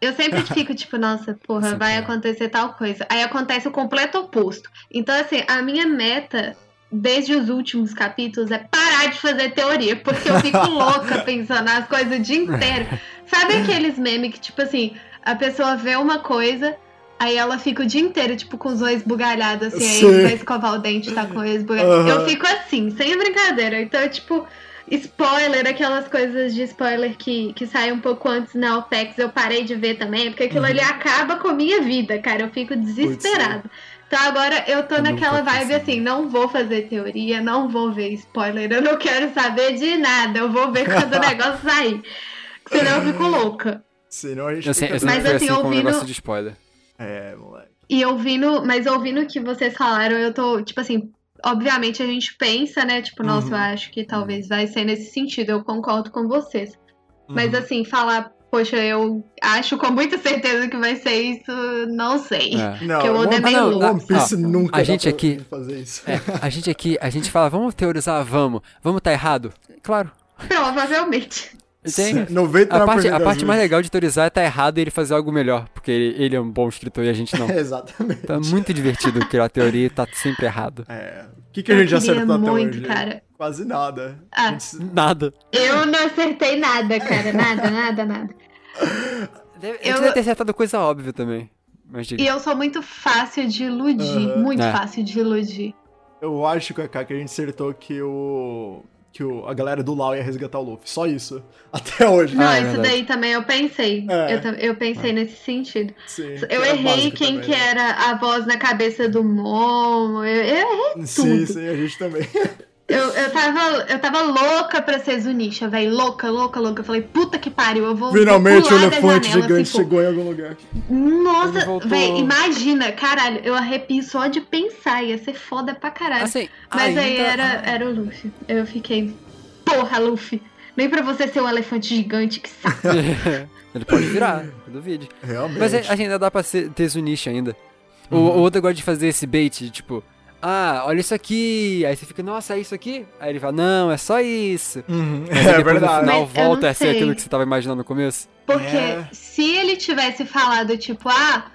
eu sempre [LAUGHS] fico tipo, nossa, porra, Sempre vai é. acontecer tal coisa. Aí acontece o completo oposto. Então, assim, a minha meta, desde os últimos capítulos, é parar de fazer teoria, porque eu fico [LAUGHS] louca pensando nas coisas o dia inteiro. Sabe aqueles memes que, tipo assim, a pessoa vê uma coisa. Aí ela fica o dia inteiro, tipo, com os olhos bugalhados, assim, Sim. aí vai escovar o dente, tá com os olhos bugalhados. Aham. Eu fico assim, sem brincadeira. Então, tipo, spoiler, aquelas coisas de spoiler que, que saem um pouco antes na OPEX, eu parei de ver também, porque aquilo Uhum. ali acaba com a minha vida, cara. Eu fico desesperada. Então agora eu tô Eu naquela vibe assim, não vou fazer teoria, não vou ver spoiler, eu não quero saber de nada, eu vou ver quando o [LAUGHS] negócio sair. Senão eu fico louca. Senão a gente Eu, fica... Mas, assim, assim ouvindo- negócio de spoiler. É, moleque. E ouvindo, mas ouvindo o que vocês falaram, eu tô, tipo assim, obviamente a gente pensa, né? Tipo, nossa, Uhum. eu acho que talvez vai ser nesse sentido, eu concordo com vocês. Mas Uhum. assim, falar, poxa, eu acho com muita certeza que vai ser isso, não sei. É. Não, que o Oda é meio One louco. Piece Ó, nunca a gente aqui- fazer isso. É, a gente aqui, a gente fala, vamos teorizar, vamos. Vamos tá errado? Claro. Provavelmente. Tem. 99% A parte, a parte mais legal de teorizar é tá errado e ele fazer algo melhor. Porque ele, ele é um bom escritor e a gente não. [LAUGHS] Exatamente. Tá muito divertido criar teoria e tá sempre errado. É. O que, que a gente já acertou até muito, hoje? cara. Quase nada. Ah. Gente- Nada. Eu não acertei nada, cara. Nada, [LAUGHS] nada, nada. Deve, Eu- deve ter acertado coisa óbvia também. Mas diga. E eu sou muito fácil de iludir. Aham. Muito É. fácil de iludir. Eu acho, Kaká, que a gente acertou que o. Que o, a galera do Lau ia resgatar o Luffy. Só isso. [LAUGHS] Até hoje. Não, Ah, é isso verdade. daí também eu pensei. É. Eu, eu pensei nesse sentido. Sim, Eu errei quem também, que né? era a voz na cabeça do Momo. Eu, eu errei Sim, tudo. sim, a gente também. [LAUGHS] Eu, eu, tava, eu tava louca pra ser Zunisha, velho. Louca, louca, louca. Eu falei, puta que pariu, eu vou. Finalmente o vou elefante janela, gigante ficou. chegou em algum lugar. Nossa, velho, imagina, caralho, eu arrepio só de pensar, ia ser foda pra caralho. Assim, Mas aí ainda- era, era o Luffy. Eu fiquei, porra, Luffy. Nem pra você ser um elefante gigante, que saco. [LAUGHS] [LAUGHS] ele pode virar, duvide. Realmente. Mas é, ainda dá pra ser, ter Zunisha ainda. O, Uhum. o Oda gosta de fazer esse bait, de, tipo, ah, olha isso aqui. Aí você fica, nossa, é isso aqui? Aí ele fala, não, é só isso. Uhum, Mas [LAUGHS] É verdade. no final Mas volta a ser sei. aquilo que você tava imaginando no começo. Porque É. se ele tivesse falado, tipo, ah,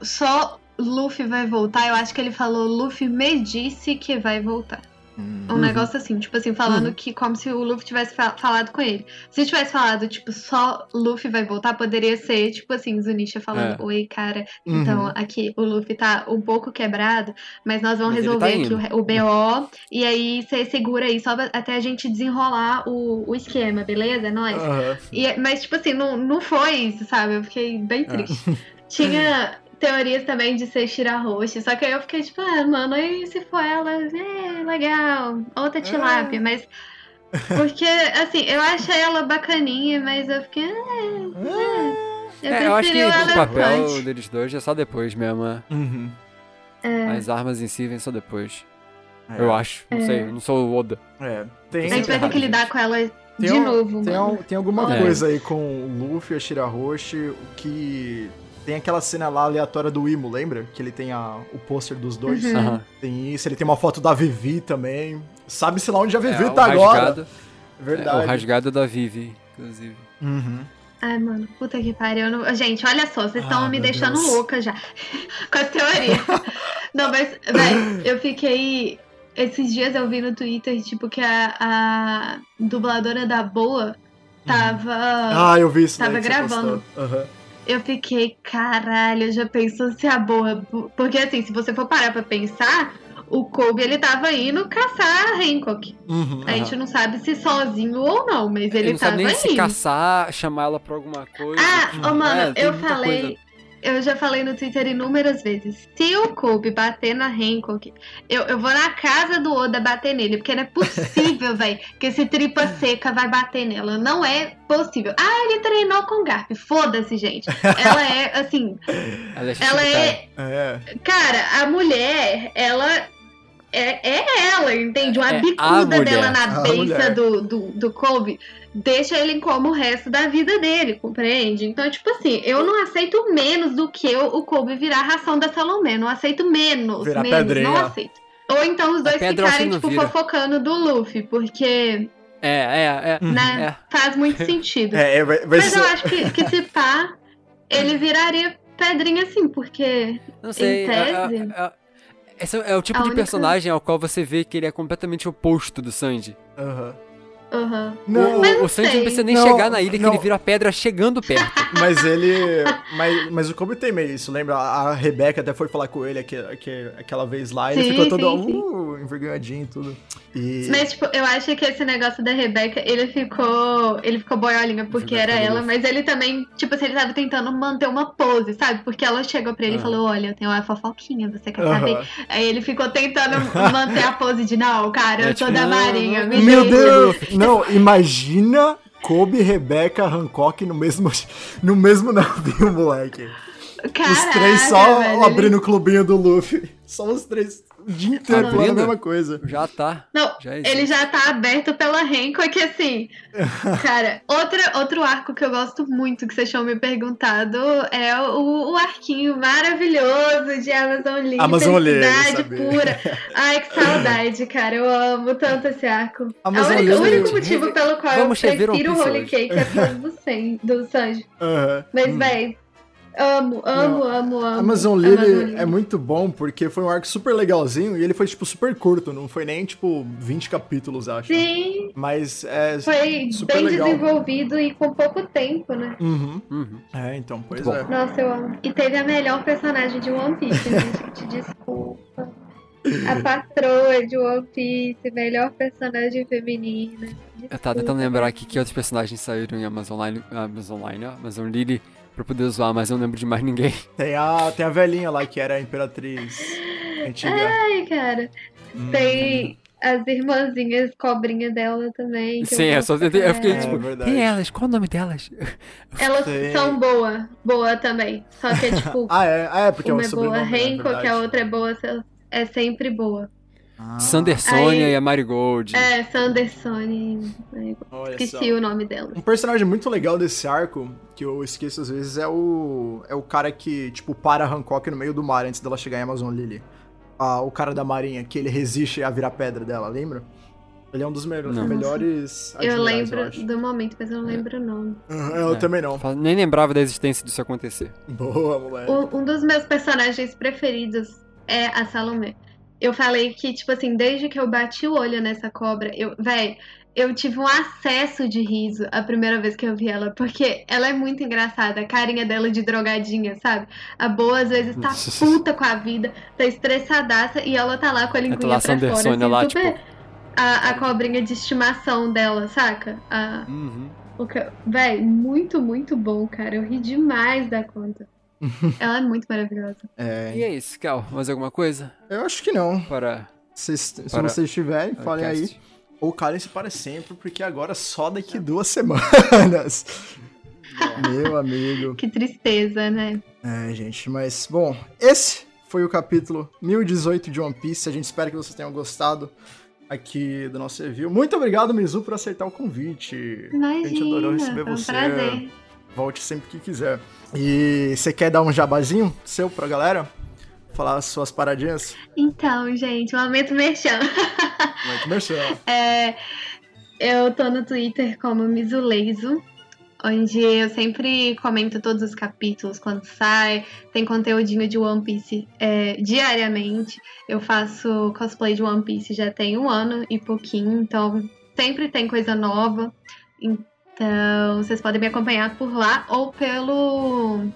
só Luffy vai voltar, eu acho que ele falou, Luffy me disse que vai voltar. Um negócio assim, tipo assim, falando Uhum. que como se o Luffy tivesse fa- falado com ele. Se tivesse falado, tipo, só Luffy vai voltar, poderia ser, tipo assim, Zunisha falando, É. oi, cara, Uhum. então aqui o Luffy tá um pouco quebrado, mas nós vamos Mas ele resolver tá aqui o, o BO, e aí você segura aí só até a gente desenrolar o, o esquema, beleza? É nóis. Aham. E- mas, tipo assim, não, não foi isso, sabe? Eu fiquei bem É. triste. Tinha [LAUGHS] teorias também de ser Shirahoshi, só que aí eu fiquei tipo, ah, mano, aí se for ela, é, legal, outra tilápia, mas... Porque, assim, eu achei ela bacaninha, mas eu fiquei... Ah, eu É, eu acho que o papel deles dois é só depois mesmo. é. Uhum. As armas em si vêm só depois. É. Eu acho. Não sei, eu não sou o Oda. É. Tem. A gente vai ter que lidar com ela Tem de um- novo, Tem, mano. al- tem alguma É. coisa aí com o Luffy e a Shirahoshi que. Tem aquela cena lá aleatória do Imo, lembra? Que ele tem a, o pôster dos dois. Uhum. Tem isso, ele tem uma foto da Vivi também. Sabe-se lá onde a Vivi É, tá agora. rasgado- É É, verdade. o rasgado da Vivi, inclusive. Uhum. Ai, mano, puta que pariu. não- Gente, olha só, vocês estão Ah, me deixando Deus. louca já. [LAUGHS] Com as teorias. [LAUGHS] não, mas, velho, eu fiquei. Esses dias eu vi no Twitter, tipo, que a, a dubladora da Boa tava. Ah, eu vi isso Tava daí que você gravando. postou. Eu fiquei, caralho, já pensou se a Boa. Porque assim, se você for parar pra pensar, o Kobe ele tava indo caçar a Hancock. Uhum. A gente não sabe se sozinho ou não, mas ele, Ele não tava sabe nem indo. se caçar, chamar ela pra alguma coisa. Ah, tipo, ô, mano, é, eu falei. coisa. Eu já falei no Twitter inúmeras vezes. Se o Kobe bater na Hancock, eu, eu vou na casa do Oda bater nele. Porque não é possível, [LAUGHS] velho, que esse tripa seca vai bater nela. Não é possível. Ah, ele treinou com Garp. Foda-se, gente. Ela é, [LAUGHS] assim. Ela é, ela é. É. Cara, a mulher, ela. É, é ela, entende? Uma É a bicuda dela na mulher. do, do, do Kobe deixa ele como o resto da vida dele, compreende? Então, tipo assim, eu não aceito menos do que o, o Kobe virar a ração da Salomé. Não aceito menos. Virar menos, pedrinha. não aceito. Ou então os dois eu acho ficarem, tipo, vira. fofocando do Luffy, porque, É, é, é. né, faz muito [LAUGHS] sentido. É, é, Mas ser. eu acho que, que se pá, ele viraria pedrinha assim, porque. Não sei. Em é- tese? é- é- esse é o tipo A de única- personagem ao qual você vê que ele é completamente oposto do Sanji. Aham. Aham. Não, o, Sanji não precisa nem Não, chegar na ilha que não. ele vira pedra chegando perto. [LAUGHS] Mas ele. [LAUGHS] Mas, mas o Kobe tem meio isso, lembra? A Rebeca até foi falar com ele aqu- aqu- aquela vez lá e ele Sim, ficou todo sim, sim. uh, envergonhadinho e tudo. E. Mas, tipo, eu acho que esse negócio da Rebeca, ele ficou. Ele ficou boiolinha porque Rebeca era ela, mas ele também, tipo assim, ele tava tentando manter uma pose, sabe? Porque ela chegou pra ele e Aham. falou: Olha, eu tenho uma fofoquinha, você quer saber? Aí ele ficou tentando manter a pose de não, cara, eu É, sou tipo, da Marinha, me Meu deixa." Deus! Não, imagina Kobe, Rebeca, Hancock no mesmo, no mesmo navio, moleque. Caraca, os três só velho, abrindo o clubinho do Luffy. Só os três o dia inteiro falando a mesma coisa. Já tá. Não, Já ele já tá aberto pela Hancock, assim. [LAUGHS] Cara, outra, outro arco que eu gosto muito, que vocês tinham me perguntado, é o, o arquinho maravilhoso de Amazon Lee. Amazon Lee, pura. [LAUGHS] Ai, que saudade, cara. Eu amo tanto esse arco. Amazon única- o Lee, único motivo pelo qual Vamos eu prefiro o Holy hoje. Cake é por causa do, Sen, do Sanji. Mas, Hum. véi, amo, amo, amo, amo. Amazon Amazon ele é muito bom porque foi um arco super legalzinho e ele foi, tipo, super curto. Não foi nem, tipo, 20 capítulos, acho. Sim, Mas é foi super bem legal. desenvolvido e com pouco tempo, né? Uhum. Uhum. É, então, pois Muito é. Nossa, eu amo. E teve a melhor personagem de One Piece, né, gente. Desculpa. A patroa de One Piece, melhor personagem feminina. Eu tava tentando lembrar aqui que outros personagens saíram em Amazon Line, Amazon Line, Amazon Lily, pra poder zoar, mas eu não lembro de mais ninguém. [LAUGHS] Tem a, tem a velhinha lá que era a imperatriz antiga. Ai, cara. Hum. Tem as irmãzinhas cobrinha dela também. que Sim, eu gosto só tentei, eu fiquei caralho. tipo, É quem é elas? Qual o nome delas? Elas Tem. são boa, boa também. Só que é [LAUGHS] tipo, Ah, é? Ah, é, porque é uma o é boa né, Hancock, verdade. a outra é boa, é sempre boa. Ah, Sandersonia e a Marigold. É, Sanderson. olha Esqueci só. o nome dela. Um personagem muito legal desse arco, que eu esqueço às vezes, é o. É o cara que, tipo, para Hancock no meio do mar antes dela chegar em Amazon Lily. Ah, o cara da marinha, que ele resiste a virar pedra dela, lembra? Ele é um dos me- Não. melhores. Eu lembro acho. do momento, mas eu não lembro o nome. Eu É. também não. Nem lembrava da existência disso acontecer. Boa, moleque. Um, um dos meus personagens preferidos é a Salomé. Eu falei que, tipo assim, desde que eu bati o olho nessa cobra, eu, véi, eu tive um acesso de riso a primeira vez que eu vi ela, porque ela é muito engraçada, a carinha dela de drogadinha, sabe? A boa às vezes tá puta com a vida, tá estressadaça e ela tá lá com a tá linguinha lá pra fora, Sandersonia assim, lá, super tipo. a, a cobrinha de estimação dela, saca? A, Uhum. o que- Véi, muito, muito bom, cara. Eu ri demais da conta. [LAUGHS] Ela é muito maravilhosa. É, E é isso, Cal. Mais alguma coisa eu acho que não. para. Se, se Para- vocês tiverem, falem aí. Ou calem-se para sempre, porque agora só daqui duas [LAUGHS] semanas. Meu amigo. Que tristeza, né? É, gente, mas bom, esse foi o capítulo 1018 de One Piece. A gente espera que vocês tenham gostado. aqui do nosso review. Muito obrigado, Mizu, por aceitar o convite. Imagina, A gente adorou receber foi um você. prazer. Volte sempre que quiser. E você quer dar um jabazinho seu pra galera? Falar as suas paradinhas? Então, gente, momento merchan. Vai começar. [LAUGHS] É, eu tô no Twitter como Mizuleizo, onde eu sempre comento todos os capítulos quando sai. Tem conteúdinho de One Piece é, diariamente. Eu faço cosplay de One Piece já tem um ano e pouquinho, então sempre tem coisa nova. Então, vocês podem me acompanhar por lá ou pelo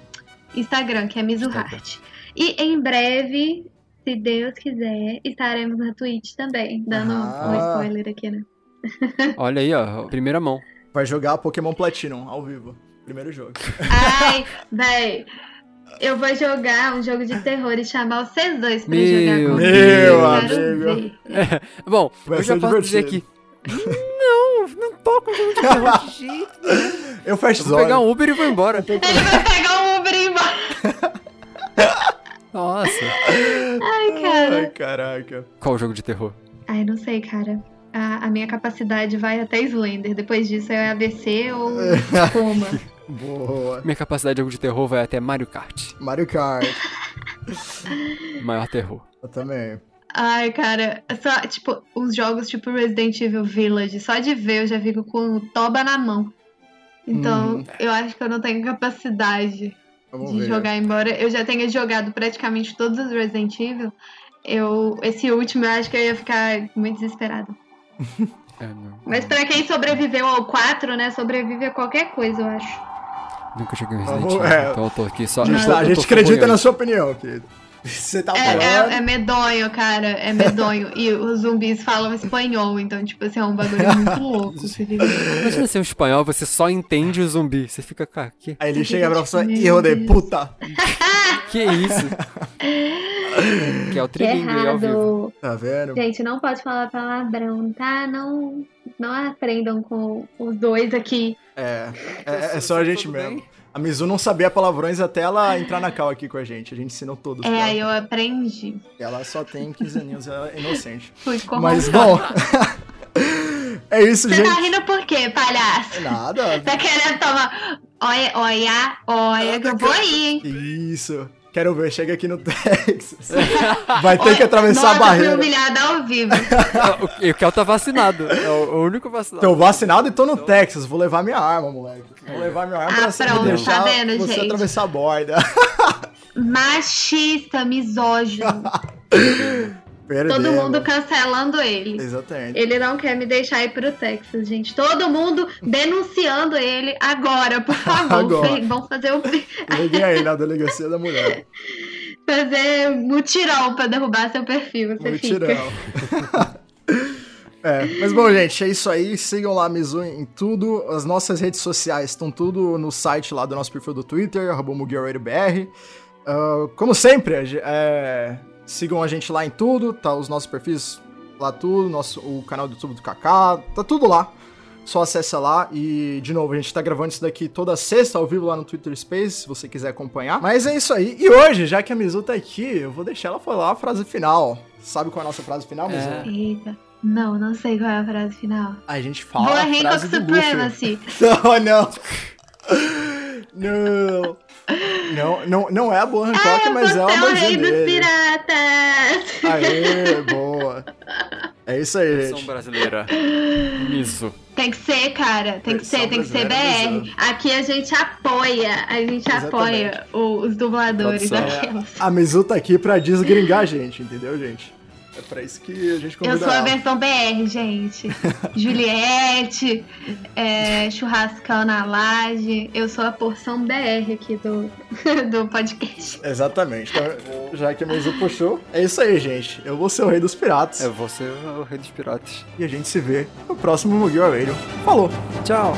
Instagram, que é Mizuhart. E em breve, se Deus quiser, estaremos na Twitch também, dando Ah. um spoiler aqui, né? [LAUGHS] Olha aí, ó, primeira mão. Vai jogar Pokémon Platinum ao vivo. Primeiro jogo. Ai, véi. Eu vou jogar um jogo de terror e chamar vocês dois pra Meu jogar comigo. Meu Quero amigo. ver. [LAUGHS] Bom, Vai eu já posso dizer que. [LAUGHS] não toco jogo de jeito nenhum. Eu fecho os vou pegar olhos. um Uber e vou embora. Ele vai pegar um Uber e ir embora. [LAUGHS] Nossa. Ai, cara. Ai, caraca. Qual jogo de terror? Ai, não sei, cara. A, a minha capacidade vai até Slender. Depois disso é AVC ou coma. [LAUGHS] Boa. Minha capacidade de jogo de terror vai até Mario Kart. Mario Kart. [LAUGHS] Maior terror. Eu também. Ai, cara, só, tipo, uns jogos tipo Resident Evil Village, só de ver eu já fico com o toba na mão. Então, Hum. eu acho que eu não tenho capacidade Vamos de ver. jogar, embora eu já tenha jogado praticamente todos os Resident Evil. Eu, esse último eu acho que eu ia ficar muito desesperada. [LAUGHS] É, não. Mas pra quem sobreviveu ao 4, né, sobrevive a qualquer coisa, eu acho. Nunca joguei um Resident Vamos- Evil, é. então eu tô aqui só. A gente, eu tô- tá- a gente tô acredita na sua opinião, querido. [LAUGHS] Você tá É, falando. é, é medonho, cara, é medonho. e os zumbis falam espanhol, então, tipo assim, é um bagulho muito louco. [LAUGHS] Você fica- Imagina ser um espanhol, você só entende o zumbi. Você fica, cara, que, Aí ele chega pra você, Meu hijo de puta. [LAUGHS] que isso? que é o trilingue ao vivo. Tá vendo? Gente, não pode falar palavrão, tá? Não, não aprendam com os dois aqui. É, é, é só a gente mesmo. bem? A Mizu não sabia palavrões até ela entrar na cal aqui com a gente. A gente ensinou todos. É, ela. aí eu aprendi. Ela só tem 15 aninhos, ela é inocente. [LAUGHS] Fui. Mas bom. [LAUGHS] é isso, Você gente. tá rindo por quê, palhaço? Nada. Tá querendo tomar. Olha, olha, olha, que eu vou aí, hein? Isso. Quero ver, chega aqui no [LAUGHS] Texas. Vai ter que atravessar Nossa, a barreira. fui humilhada ao vivo. [LAUGHS] O- Kel tá vacinado. É o, o único vacinado. Tô vacinado e tô no Texas. Vou levar minha arma, moleque. Vou levar minha arma Ah, pra você pronto, deixar tá vendo, você gente? atravessar a borda. [LAUGHS] Machista, misógino. Perdemos. Todo mundo cancelando ele. Exatamente. Ele não quer me deixar ir pro Texas, gente. Todo mundo denunciando ele agora, por [LAUGHS] favor. Agora. Vamos fazer [LAUGHS] o Liguei aí na delegacia da mulher. [LAUGHS] fazer mutirão pra derrubar seu perfil. Você Mutirão. É, mas bom, gente, é isso aí. Sigam lá a Mizu em tudo. As nossas redes sociais estão tudo no site lá do nosso perfil do Twitter, arroba. Ah, como sempre, é, sigam a gente lá em tudo, tá os nossos perfis lá tudo, nosso, o canal do YouTube do Kaká, tá tudo lá. Só acessa lá e, de novo, a gente tá gravando isso daqui toda sexta ao vivo lá no Twitter Space, se você quiser acompanhar. Mas é isso aí. E hoje, já que a Mizu tá aqui, eu vou deixar ela falar a frase final. Sabe qual é a nossa frase final, Mizu? É. Eita. Não, não sei qual é a frase final. A gente fala Boa a Hancock frase do Luffy. Supremacy. [LAUGHS] Não, não. [LAUGHS] Não. Não, não, não é a boa Hancock, Ah, mas é uma é o rei dos piratas. Aê, boa. É isso aí, Versão gente. brasileira. Miso. Tem que ser, cara. Tem que Versão ser, tem que ser BR. Aqui a gente apoia. A gente Exatamente. apoia os dubladores daquelas. A Mizu tá aqui pra desgringar a gente, entendeu, gente? É pra isso que a gente Eu convida sou a ela. versão BR, gente. [LAUGHS] Juliette, é, churrascão na laje. Eu sou a porção BR aqui do, [LAUGHS] do podcast. Exatamente. Então, já que a Mizu puxou, é isso aí, gente. Eu vou ser o rei dos piratas. Eu vou ser o rei dos piratas. E a gente se vê no próximo Mugiwara Radio. Falou! Tchau.